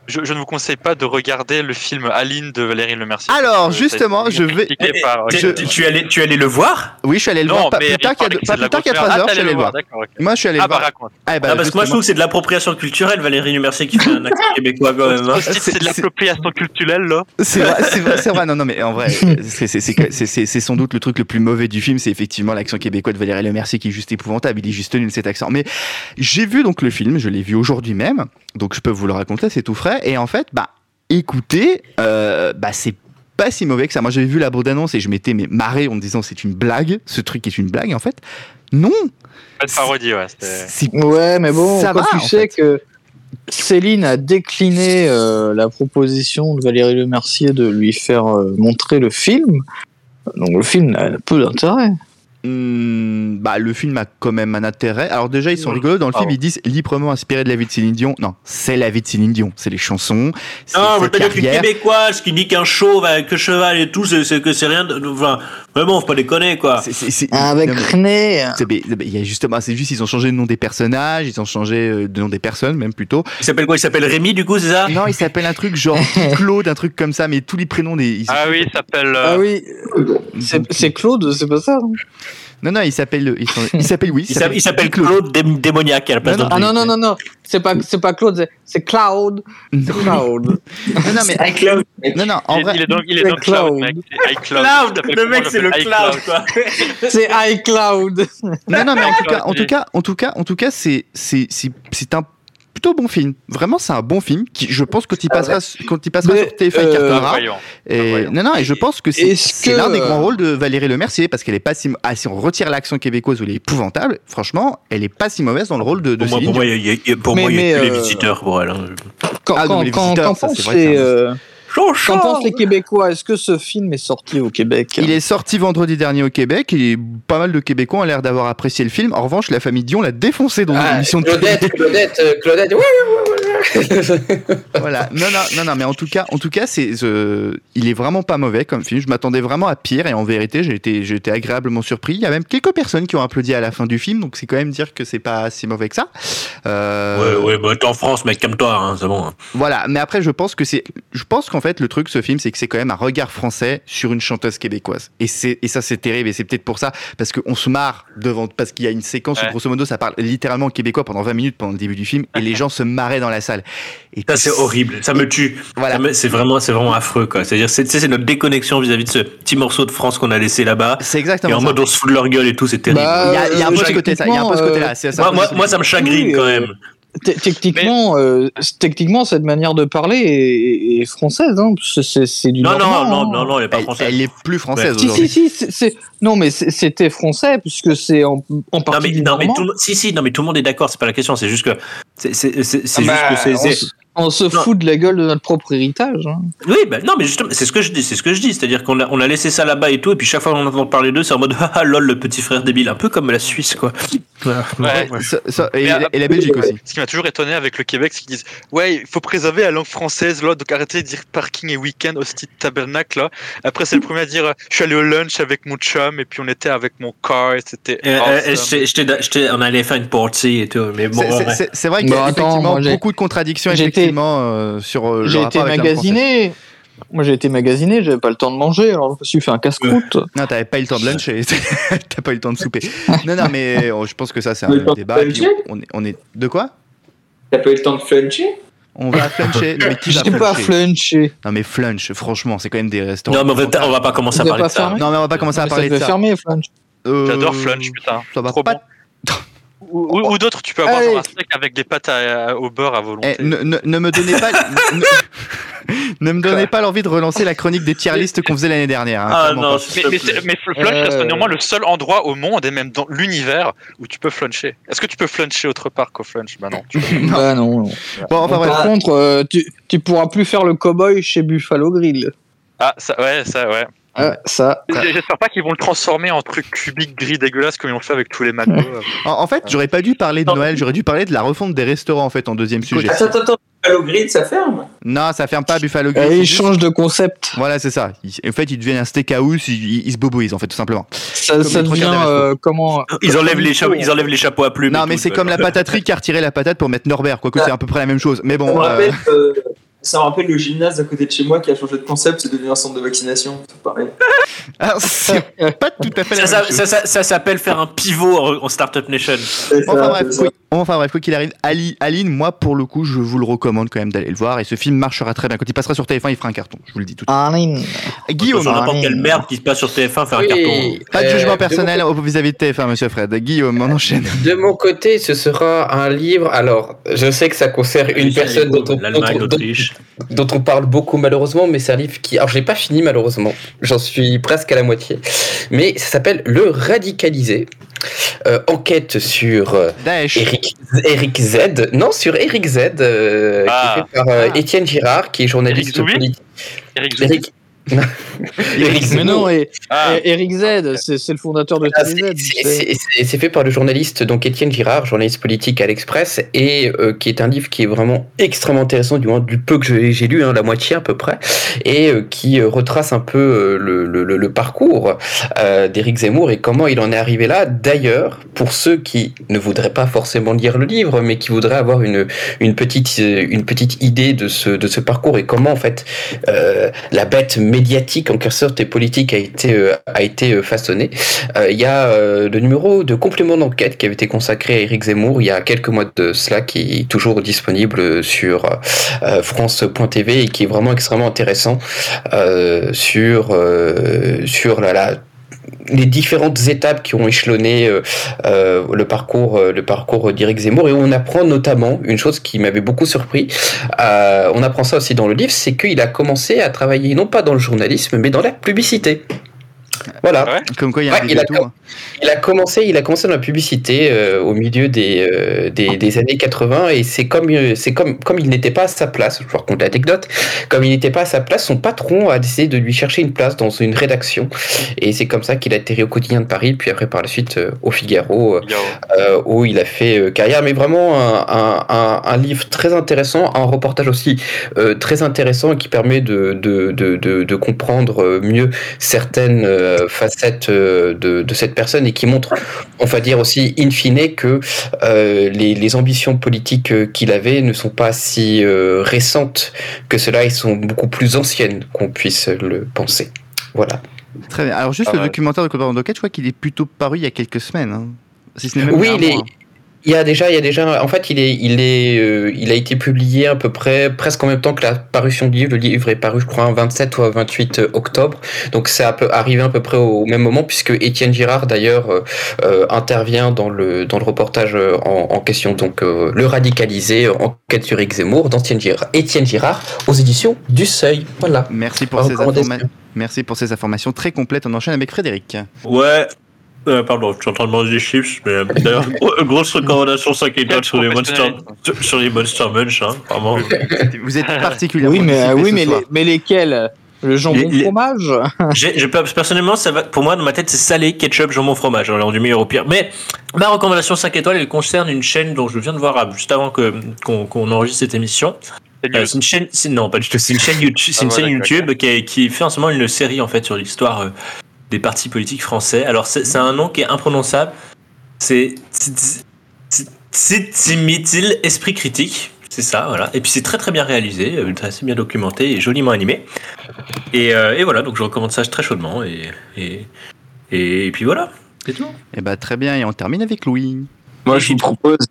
je, je ne vous conseille pas de regarder le film Aline de Valérie Lemercier. Alors, Euh, justement, je vais- par- tu, tu- tu allé le voir? Oui, je suis allé le Non, voir. Pas mais plus tard qu'il y a paraît deux- que pas c'est de la plus tard qu'il y a grosse 3 heures, je suis allé le voir. D'accord, ok. Moi, je suis allé Ah le bah voir. raconte. Ah, bah, Ah, parce que moi je trouve que c'est de l'appropriation culturelle, Valérie Lemercier qui fait un accent québécois quand même. hein. C'est de l'appropriation culturelle là. C'est vrai, c'est vrai. Non, non, mais en vrai, c'est sans doute le truc le plus mauvais du film, c'est effectivement l'accent québécois de Valérie Lemercier qui est juste épouvantable. Il est juste nul cet accent. Mais j'ai vu donc le film, je l'ai vu aujourd'hui même, donc je peux vous le raconter, c'est tout frais. Et en fait, bah, écoutez, euh, bah, c'est pas si mauvais que ça. Moi, j'avais vu la bande-annonce et je m'étais mais marré en me disant c'est une blague. Ce truc est une blague, en fait. Non. Pas de parodie, ouais. c'était- Ouais, mais bon, Ça quand va, tu sais fait. que Céline a décliné euh, la proposition de Valérie Le Mercier de lui faire euh, montrer le film, donc le film a peu d'intérêt. Hmm, bah, le film a quand même un intérêt. Alors déjà, ils sont rigolos. Dans le film, ils disent librement inspiré de la vie de Céline Dion. Non, c'est la vie de Céline Dion. C'est les chansons. Non, pas dire qu'une québécoise qui dit qu'un chauve avec un cheval et tout, c'est que c'est rien de. Enfin, vraiment, faut pas déconner, quoi. C'est- c'est- c'est- Avec non, mais- René. c'est- mais- mais Il y a justement, c'est juste, ils ont changé le nom des personnages, ils ont changé euh, le nom des personnes, même plutôt. Il s'appelle quoi? Il s'appelle Rémi, du coup, c'est ça? Non, il s'appelle un truc genre Claude, un truc comme ça, mais tous les prénoms des. ils- Ah oui, il s'appelle. euh, Ah oui, c'est c'est Claude, c'est pas ça non Non, il s'appelle, il s'en- il s'appelle, oui, Il s'appelle- Claude Dé- Démoniaque à la place Non, non, de Ah non, non, non, non, c'est pas, c'est pas Claude, c'est- Cloud. C'est Cloud. Non, non, mais iCloud. non, non, en il, vrai, il est donc, il est donc Cloud, Cloud. Cloud, le mec, c'est le cloud, quoi. C'est iCloud. non, non, mais en tout cas, en tout cas, en tout cas, en tout cas, c'est, c'est, c'est, c'est un plutôt bon film. Vraiment, c'est un bon film qui, je pense, quand il passera, quand il passera Mais, sur TF1, il euh. Et, voyons. non, non, et je pense que c'est, que, l'un des grands euh, rôles de Valérie Le Mercier parce qu'elle est pas si, ah, si on retire l'accent québécoise où elle est épouvantable, franchement, elle est pas si mauvaise dans le rôle de, de Pour moi, pour moi, il y a- il y a- pour Mais- moi, il y a mais, que les euh, visiteurs pour elle. hein. Quand, Ah, quand, les quand, visiteurs, quand ça, c'est pensent vrai que les, c'est un- quand pensent les Québécois, est-ce que ce film est sorti au Québec? Il est sorti vendredi dernier au Québec et pas mal de Québécois ont l'air d'avoir apprécié le film. En revanche, la famille Dion l'a défoncé dans Ah, l'émission de Claudette, Claudette, euh, Claudette, ouais, ouais, ouais, ouais. voilà. Non, non, non, non, mais en tout cas, en tout cas, c'est, euh, il est vraiment pas mauvais comme film. Je m'attendais vraiment à pire et en vérité, j'ai été, j'ai été agréablement surpris. Il y a même quelques personnes qui ont applaudi à la fin du film, donc c'est quand même dire que c'est pas si mauvais que ça. Euh, Ouais, ouais, bah, t'es en France, mec, calme-toi, hein, c'est bon. hein. Voilà. Mais après, je pense que c'est, je pense qu'en fait, le truc, ce film, c'est que c'est quand même un regard français sur une chanteuse québécoise. Et c'est, et ça, c'est terrible. Et c'est peut-être pour ça, parce qu'on se marre devant, parce qu'il y a une séquence où, grosso modo, ça parle littéralement québécois pendant 20 minutes pendant le début du film, et les gens se marraient dans la salle. Et Ça, c'est horrible. Ça me tue. Voilà. C'est vraiment, c'est vraiment affreux, quoi. C'est-à-dire, c'est, notre déconnexion vis-à-vis de ce petit morceau de France qu'on a laissé là-bas. C'est Et exactement en ça. mode, on se fout de leur gueule et tout, c'est terrible. Bah, Il y a, il y a un peu ce côté-là. Moi, moi, moi, ça me chagrine Oui, quand euh, même. Te- Techniquement, euh, techniquement, cette manière de parler est, est française. Hein. C'est- C'est c'est du Non, non, normand, non, hein. non, non, elle est pas française. elle est plus française Si, aujourd'hui. si, si, c'est- c'est- non, mais c'était français puisque c'est en, en Non partie mais, du non, mais tout si si non mais tout le monde est d'accord c'est pas la question c'est juste que c'est c'est c'est c'est Ah juste bah, que c'est on, se- Non. fout de la gueule de notre propre héritage. hein. oui bah non mais justement c'est ce que je dis c'est ce que je dis c'est-à-dire qu'on a on a laissé ça là-bas et tout et puis chaque fois qu'on entend parler d'eux c'est en mode ah lol le petit frère débile un peu comme la Suisse quoi. Ouais. Ça- ça- et, la Belgique aussi. Ce qui m'a toujours étonné avec le Québec, c'est qu'ils disent Ouais, il faut préserver la langue française, là, donc arrêtez de dire parking et week-end, hostie de tabernacle, là. Après, c'est le premier à dire euh, Je suis allé au lunch avec mon chum, et puis on était avec mon car, et c'était. Euh, euh, awesome. j'étais- j'étais- j'étais- on allait faire une partie et tout mais bon C'est- ouais. vrai qu'il y a attends, effectivement beaucoup de contradictions j'ai euh, sur euh, le J'ai été magasiné. Moi, j'ai été magasiné, j'avais pas le temps de manger, alors je me suis fait un casse-croûte. Non, t'avais pas eu le temps de lunch et t'as pas eu le temps de souper. Non, non, mais euh, je pense que ça, c'est un débat. fluncher on, est, on est. De quoi? T'as pas eu le temps de fluncher On va fluncher. Non, mais qui va J'ai pas fluncher. Non, mais flunch, franchement, c'est quand même des restaurants. non mais on va, on va pas commencer à parler de ça fermé Non, mais on va pas commencer à parler de ça. fermer, Flunch. Euh, J'adore Flunch, putain. Ça va Trop pas. Ou, ou- ou d'autres, tu peux avoir genre un steak avec des pâtes à- à- au beurre à volonté. Eh, ne, ne- ne me donnez pas. ne, ne me donnez pas l'envie de relancer la chronique des tier lists qu'on faisait l'année dernière. hein, ah non Mais, mais, Flunch Euh. reste néanmoins le seul endroit au monde et même dans l'univers où tu peux fluncher. Est-ce que tu peux fluncher autre part qu'au flunch? Bah non. tu peux- Bah non. non. Bon, enfin. Par contre, euh, tu, tu pourras plus faire le cowboy chez Buffalo Grill. Ah, ça, ouais, ça, ouais. Ah, ça. J'espère pas qu'ils vont le transformer en truc cubique gris dégueulasse comme ils l'ont fait avec tous les McDo. En, en fait, j'aurais pas dû parler de Noël, j'aurais dû parler de la refonte des restaurants en fait en deuxième sujet. Attends, attends, attends. Buffalo Grill, ça ferme Non, ça ferme pas Buffalo Grill. Euh, ils juste- changent de concept. Voilà, c'est ça. Ils- en fait, ils deviennent un steakhouse, ils, ils- ils se boboisent en fait, tout simplement. Ça, ça devient euh, comment ils enlèvent les chapeaux ils enlèvent les chapeaux à plumes Non, mais c'est comme la pataterie qui a retiré la patate pour mettre Norbert, quoique c'est à peu près la même chose. Mais ça, bon. Ça me rappelle le gymnase à côté de chez moi qui a changé de concept, c'est devenu un centre de vaccination. C'est pareil. alors, c'est pas tout à fait la ça, même ça, chose. ça, ça- ça s'appelle faire un pivot en, en Startup Nation Enfin ça, bref, oui, Enfin bref, quoi qu'il arrive, Ali, Aline, moi pour le coup, je vous le recommande quand même d'aller le voir. Et ce film marchera très bien. Quand il passera sur TF1, il fera un carton. Je vous le dis tout de suite. Aline. Guillaume, Sur n'importe quelle merde qui se passe sur TF1, faire un carton. pas de euh, jugement personnel vis-à-vis de TF1, monsieur Fred. Guillaume, on enchaîne. De mon côté, ce sera un livre. Alors, je sais que ça concerne une personne dont on, dont. Dont on parle beaucoup malheureusement, mais c'est un livre qui. Alors, je l'ai pas fini malheureusement. J'en suis presque à la moitié. Mais ça s'appelle Le Radicalisé. Euh, enquête sur euh, Daesh. Eric, Eric Z. Non, sur Eric Z, euh, qui Ah. est fait par euh, Ah. Étienne Girard, qui est journaliste politique. Eric Eric. Eric Mais non, Zemmour. et, Ah. et Eric Z, c'est le fondateur de Ah, c'est- fait par le journaliste donc Étienne Girard, journaliste politique à l'Express, et euh, qui est un livre qui est vraiment extrêmement intéressant, du moins du peu que j'ai lu, hein, la moitié à peu près, et euh, qui euh, retrace un peu le, le- le- le parcours d'Éric Zemmour et comment il en est arrivé là. D'ailleurs, pour ceux qui ne voudraient pas forcément lire le livre, mais qui voudraient avoir une, une, petite, une petite idée de ce, de ce parcours et comment en fait la bête médiatique en quelque sorte et politique a été, euh, a été euh, façonnée. Euh, Il y a le numéro de complément d'enquête qui avait été consacré à Éric Zemmour il y a quelques mois de cela, qui est toujours disponible sur France.tv et qui est vraiment extrêmement intéressant sur, sur la, la les différentes étapes qui ont échelonné euh, euh, le parcours, euh, le parcours d'Éric Zemmour, et on apprend notamment une chose qui m'avait beaucoup surpris. on apprend ça aussi dans le livre, c'est qu'il a commencé à travailler non pas dans le journalisme, mais dans la publicité. Voilà. Comme quoi, il y a Ouais, un il, a, détour. il a commencé, il a commencé dans la publicité euh, au milieu des, euh, des, des années 80 et c'est comme euh, c'est comme comme il n'était pas à sa place. Je vous raconte l'anecdote. Comme il n'était pas à sa place, son patron a décidé de lui chercher une place dans une rédaction et c'est comme ça qu'il a atterri au quotidien de Paris, puis après par la suite euh, au Figaro, euh, euh, où il a fait euh, carrière. Mais vraiment un, un, un, un livre très intéressant, un reportage aussi euh, très intéressant et qui permet de de, de, de, de comprendre mieux certaines euh, facettes euh, de, de cette personne et qui montre, on va dire aussi in fine, que euh, les, les ambitions politiques euh, qu'il avait ne sont pas si euh, récentes que cela, ils sont beaucoup plus anciennes qu'on puisse le penser. Voilà. Très bien. Alors, juste le mal. documentaire de Cobra Enquête, je crois qu'il est plutôt paru il y a quelques semaines. hein. Si ce n'est même Oui, il est. il y a déjà, il y a déjà, en fait, il est, il est, euh, il a été publié à peu près, presque en même temps que la parution du livre. Le livre est paru, je crois, un 27 ou un 28 octobre. Donc, c'est arrivé à peu près au même moment, puisque Étienne Girard, d'ailleurs, euh, euh, intervient dans le, dans le reportage euh, en, en question. Donc, euh, le radicalisé, enquête sur Zemmour, d'Étienne Girard, Étienne Girard, aux éditions du Seuil. Voilà. Merci pour, ces recommandation. informa- Merci pour ces informations très complètes. On enchaîne avec Frédéric. Ouais. Euh, pardon, je suis en train de manger des chips, mais euh, d'ailleurs, gros- grosse recommandation 5 étoiles sur les Monster, sur- les Monster Munch, hein, vraiment. Vous êtes particulièrement Oui, mais, oui, ce mais, soir. les- mais lesquels Le jambon Les- les- fromage personnellement, ça va, pour moi, dans ma tête, c'est salé, ketchup, jambon, fromage. Alors, du meilleur au pire. Mais ma recommandation 5 étoiles, elle concerne une chaîne dont je viens de voir ah, juste avant qu'on, enregistre cette émission. Euh, c'est une chaîne, non, pas du tout. C'est une chaîne YouTube, c'est Ah une ouais, chaîne YouTube qui, qui fait en ce moment une série en fait sur l'histoire euh, des partis politiques français. Alors c'est, c'est un nom qui est imprononçable. C'est Tsitsimitil Esprit Critique. C'est ça, voilà. Et puis c'est très très bien réalisé, euh, assez bien documenté et joliment animé. Et, euh, et voilà, donc je recommande ça très chaudement. Et, et, et, puis voilà, c'est tout. Eh ben, très bien, et on termine avec Louis. Moi, je vous propose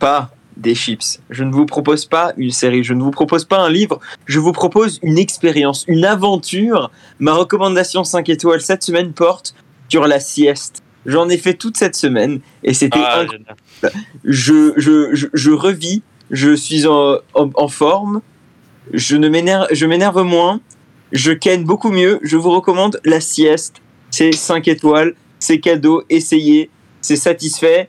pas des chips. Je ne vous propose pas une série. Je ne vous propose pas un livre. Je vous propose une expérience, une aventure. Ma recommandation 5 étoiles cette semaine porte sur la sieste. J'en ai fait toute cette semaine et c'était Ah. Je, je, je, je revis. Je suis en, en, en forme. Je ne m'énerve, je m'énerve moins. Je ken beaucoup mieux. Je vous recommande la sieste. C'est 5 étoiles. C'est cadeau. Essayez. C'est satisfait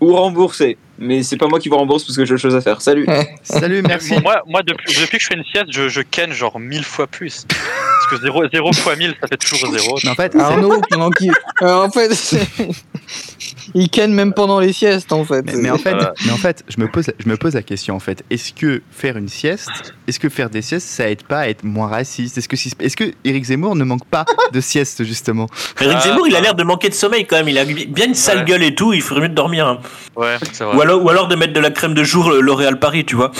ou remboursé. Mais c'est pas moi qui vous rembourse parce que j'ai autre chose à faire. Salut. Salut, merci. Moi, moi depuis, depuis que je fais une sieste, je, je ken genre mille fois plus. Parce que 0, 0 fois 1000, ça fait toujours 0. Mais en fait, Arnaud, pendant qu'il. Euh, en fait, c'est- il ken même pendant les siestes, en fait. Mais, mais en fait, mais en fait, je me pose, je me pose la question en fait. Est-ce que faire une sieste, est-ce que faire des siestes, ça aide pas à être moins raciste? Est-ce que, si- est-ce que Eric Zemmour ne manque pas de sieste justement? Eric Ah, Zemmour, il a l'air de manquer de sommeil quand même. Il a bien une sale Ouais. gueule et tout. Il ferait mieux de dormir. hein. Ouais, c'est vrai. Ou alors, ou alors de mettre de la crème de jour L'Oréal Paris, tu vois.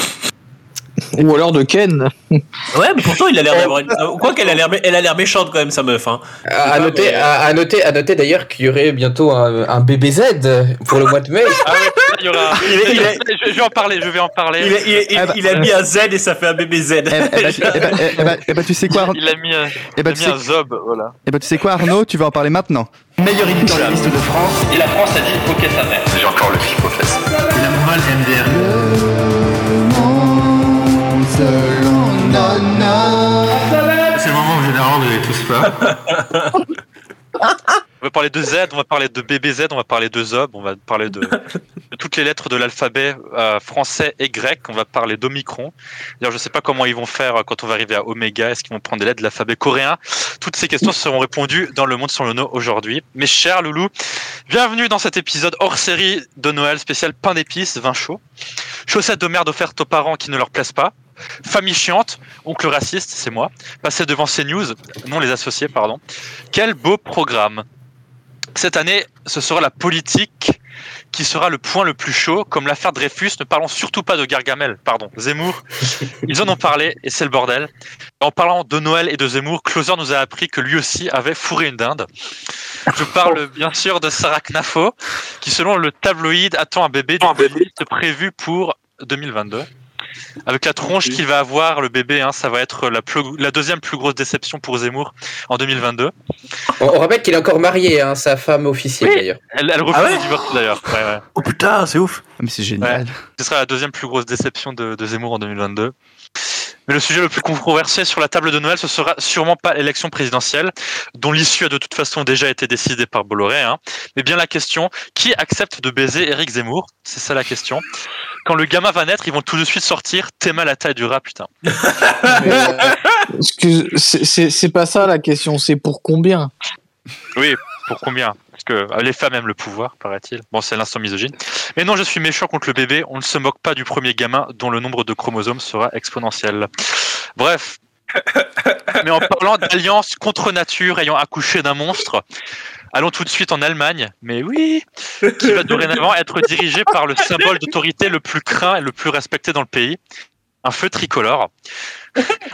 Ou alors de Ken. Ouais, mais pourtant, il a l'air d'avoir. une- euh, Quoi qu'elle a l'air, elle a l'air méchante quand même, sa meuf. Hein. À, à noter, à, à noter, à noter d'ailleurs qu'il y aurait bientôt un, un bébé Z pour le mois de mai. Ah ouais, il y aura. Il est- il est- je, je vais en parler, je vais en parler. Il, a- il a- il- il a mis un Z et ça fait un bébé Z. Eh eh ben, tu sais quoi Ar- Il a mis, un- Eh il a tu mis sais- un zob, voilà. eh ben, tu sais quoi Arnaud Tu vas en parler maintenant. Meilleur éditorialiste de France, et la France a dit ok sa mère. J'ai encore le fiche aux fesses. La morale MDR. C'est le moment où généralement vous avez tous peur. On va parler de Z, on va parler de BBZ, on va parler de Zob, on va parler de, de toutes les lettres de l'alphabet euh, français et grec, on va parler d'Omicron. D'ailleurs, je sais pas comment ils vont faire euh, quand on va arriver à Oméga, est-ce qu'ils vont prendre des lettres de l'alphabet coréen? Toutes ces questions seront répondues dans Le Monde sur le No aujourd'hui. Mes chers loulous, bienvenue dans cet épisode hors série de Noël spécial pain d'épices, vin chaud, chaussettes de merde offertes aux parents qui ne leur plaisent pas, famille chiante, oncle raciste, c'est moi, passer devant CNews, non les associés, pardon. Quel beau programme cette année, ce sera la politique qui sera le point le plus chaud, comme l'affaire Dreyfus. Ne parlons surtout pas de Gargamel, pardon, Zemmour. Ils en ont parlé et c'est le bordel. En parlant de Noël et de Zemmour, Closer nous a appris que lui aussi avait fourré une dinde. Je parle bien sûr de Sarah Knafo, qui selon le tabloïd attend un bébé d'une liste prévue pour 2022. Avec la tronche qu'il va avoir, le bébé, hein, ça va être la, plus- la deuxième plus grosse déception pour Zemmour en 2022. On, on rappelle qu'il est encore marié, hein, sa femme officielle Oui. d'ailleurs. Elle, elle refuse Ah ouais le divorce d'ailleurs. Ouais, ouais. Oh putain, c'est ouf. Mais c'est génial. Ouais. Ce sera la deuxième plus grosse déception de, de Zemmour en 2022. Mais le sujet le plus controversé sur la table de Noël, ce sera sûrement pas l'élection présidentielle, dont l'issue a de toute façon déjà été décidée par Bolloré, hein, mais bien la question qui accepte de baiser Éric Zemmour? C'est ça la question. Quand le gamin va naître, ils vont tout de suite sortir T'es mal la taille du rat, putain. Mais, euh, excuse, c'est- c'est c'est pas ça la question, c'est pour combien? Oui, pour combien? Parce que euh, les femmes aiment le pouvoir, paraît-il. Bon, c'est l'instant misogyne. Mais non, je suis méchant contre le bébé. On ne se moque pas du premier gamin dont le nombre de chromosomes sera exponentiel. Bref. Mais en parlant d'alliance contre nature ayant accouché d'un monstre, allons tout de suite en Allemagne. Mais oui, qui va dorénavant être dirigé par le symbole d'autorité le plus craint et le plus respecté dans le pays. Un feu tricolore.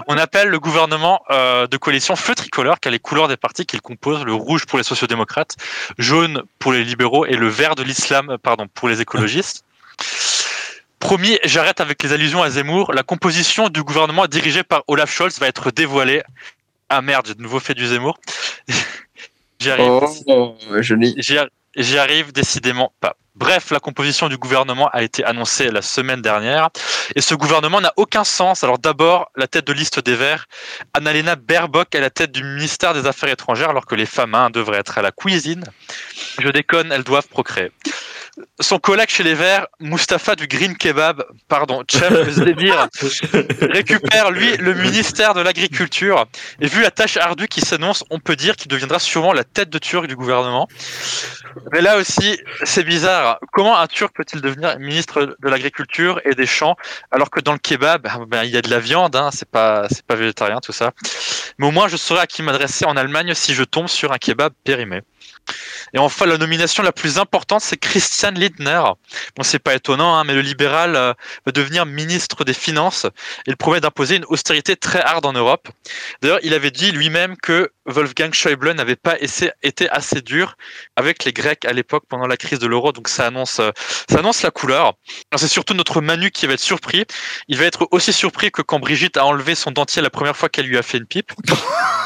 On appelle le gouvernement euh, de coalition feu tricolore car les couleurs des partis qu'il compose, le rouge pour les sociodémocrates, jaune pour les libéraux et le vert de l'islam, pardon, pour les écologistes. Promis, j'arrête avec les allusions à Zemmour. La composition du gouvernement dirigé par Olaf Scholz va être dévoilée. Ah merde, j'ai de nouveau fait du Zemmour. J'y arrive. Oh, joli. J'y ar- J'y arrive décidément pas. Bref, la composition du gouvernement a été annoncée la semaine dernière et ce gouvernement n'a aucun sens. Alors d'abord, la tête de liste des Verts, Annalena Baerbock à la tête du ministère des Affaires étrangères alors que les femmes hein, devraient être à la cuisine. Je déconne, elles doivent procréer. Son collègue chez les Verts, Mustapha du Green Kebab, pardon, Chef Zdemir, récupère lui le ministère de l'Agriculture. Et vu la tâche ardue qui s'annonce, on peut dire qu'il deviendra sûrement la tête de Turc du gouvernement. Mais là aussi, c'est bizarre. Comment un Turc peut-il devenir ministre de l'Agriculture et des Champs alors que dans le kebab, ben, il y a de la viande, hein, c'est pas, pas végétarien tout ça. Mais au moins, je saurai à qui m'adresser en Allemagne si je tombe sur un kebab périmé. Et enfin, la nomination la plus importante, c'est Christian Lindner. Bon, c'est pas étonnant, hein, mais le libéral euh, va devenir ministre des Finances. Il promet d'imposer une austérité très hard en Europe. D'ailleurs, il avait dit lui-même que Wolfgang Schäuble n'avait pas été assez dur avec les Grecs à l'époque pendant la crise de l'euro. Donc ça annonce, euh, la couleur. C'est surtout notre Manu qui va être surpris. Il va être aussi surpris que quand Brigitte a enlevé son dentier la première fois qu'elle lui a fait une pipe.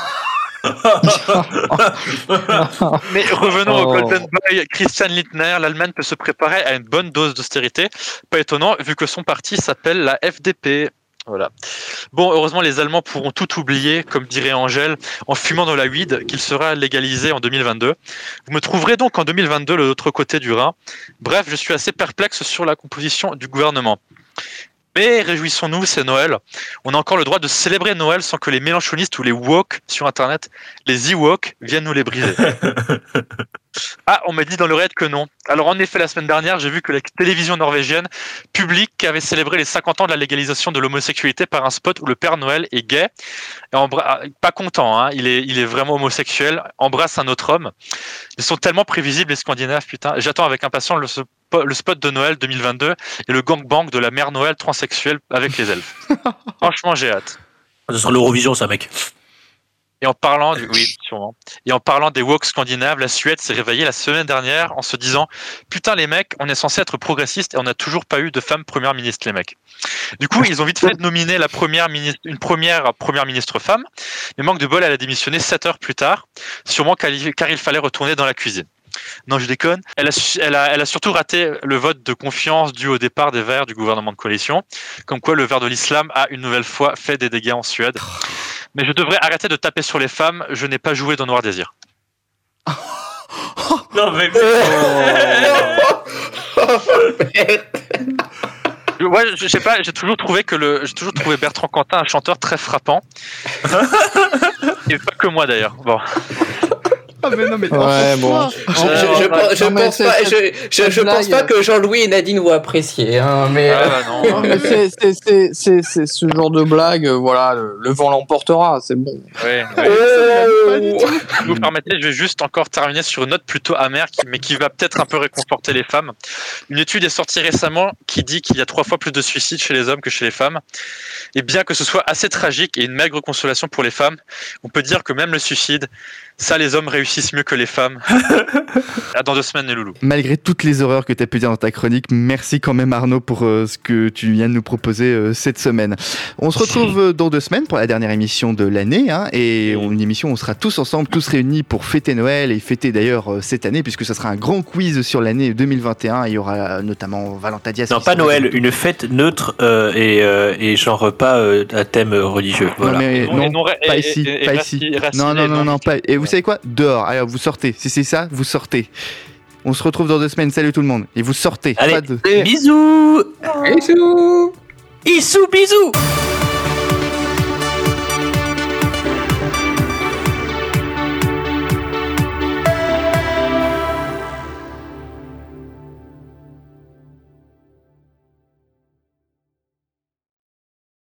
Mais revenons au Oh. Golden Boy Christian Lindner. L'Allemagne peut se préparer à une bonne dose d'austérité. Pas étonnant, vu que son parti s'appelle la FDP. Voilà. Bon, heureusement, les Allemands pourront tout oublier, comme dirait Angèle, en fumant dans la weed, qu'il sera légalisé en 2022. Vous me trouverez donc en 2022 de l'autre côté du Rhin. Bref, je suis assez perplexe sur la composition du gouvernement. Mais réjouissons-nous, c'est Noël. On a encore le droit de célébrer Noël sans que les mélanchonistes ou les woke sur Internet, les e-woke, viennent nous les briser. Ah, on m'a dit dans l'oreillette que non. Alors en effet, la semaine dernière, j'ai vu que la télévision norvégienne publique avait célébré les 50 ans de la légalisation de l'homosexualité par un spot où le Père Noël est gay. Et embra- ah, pas content, hein, il, est, il est vraiment homosexuel, embrasse un autre homme. Ils sont tellement prévisibles les Scandinaves, putain. J'attends avec impatience le, le spot de Noël 2022 et le gangbang de la mère Noël transsexuelle avec les elfes. Franchement, j'ai hâte. C'est sur l'Eurovision, ça, mec. Et en parlant, du- oui, sûrement. Et en parlant des woke scandinaves, la Suède s'est réveillée la semaine dernière en se disant Putain, les mecs, on est censé être progressistes et on n'a toujours pas eu de femme première ministre, les mecs. Du coup, ils ont vite fait nominer la première ministre, une première première ministre femme. Mais manque de bol, elle a démissionné 7 heures plus tard, sûrement car il fallait retourner dans la cuisine. Non, je déconne. Elle a, su- elle, a, elle a surtout raté le vote de confiance dû au départ des Verts du gouvernement de coalition. Comme quoi, le Vert de l'islam a une nouvelle fois fait des dégâts en Suède. Mais je devrais arrêter de taper sur les femmes. Je n'ai pas joué dans Noir Désir. Non, mais. Ouais, je sais pas, j'ai toujours trouvé que le, j'ai toujours trouvé Bertrand Cantat un chanteur très frappant. Et pas que moi d'ailleurs. Bon. Ah, mais non, mais. Ouais, bon. Je, pense- pas, c'est- je, je- cette je pense blague- pas que Jean-Louis et Nadine vont apprécier, hein, mais. Ah, euh, bah non. Non, mais c'est- ce genre de blague, euh, voilà, le, le vent l'emportera, c'est bon. Ouais, Oh. Si vous me permettez, je vais juste encore terminer sur une note plutôt amère, qui- mais qui va peut-être un peu réconforter les femmes. Une étude est sortie récemment qui dit qu'il y a trois fois plus de suicides chez les hommes que chez les femmes. Et bien que ce soit assez tragique et une maigre consolation pour les femmes, on peut dire que même le suicide, ça, les hommes réussissent mieux que les femmes. À dans deux semaines, les loulous. Malgré toutes les horreurs que tu as pu dire dans ta chronique, merci quand même Arnaud pour euh, ce que tu viens de nous proposer euh, cette semaine. On se retrouve euh, dans deux semaines pour la dernière émission de l'année, hein, et on- une émission où on sera tous ensemble, tous réunis pour fêter Noël et fêter d'ailleurs euh, cette année, puisque ça sera un grand quiz sur l'année 2021. Il y aura euh, notamment Valentin Diaz. Non, pas Noël, une fête neutre euh, et, euh, et genre pas euh, à thème religieux. Voilà. Non, mais non- non, non- pas et- ici, pas Non, non, non, non non, pas. Et vous savez quoi? Dehors. Alors, vous sortez. Si c'est ça, vous sortez. On se retrouve dans deux semaines. Salut tout le monde. Et vous sortez. Allez, Pas de... bisous Bisous Issou, bisous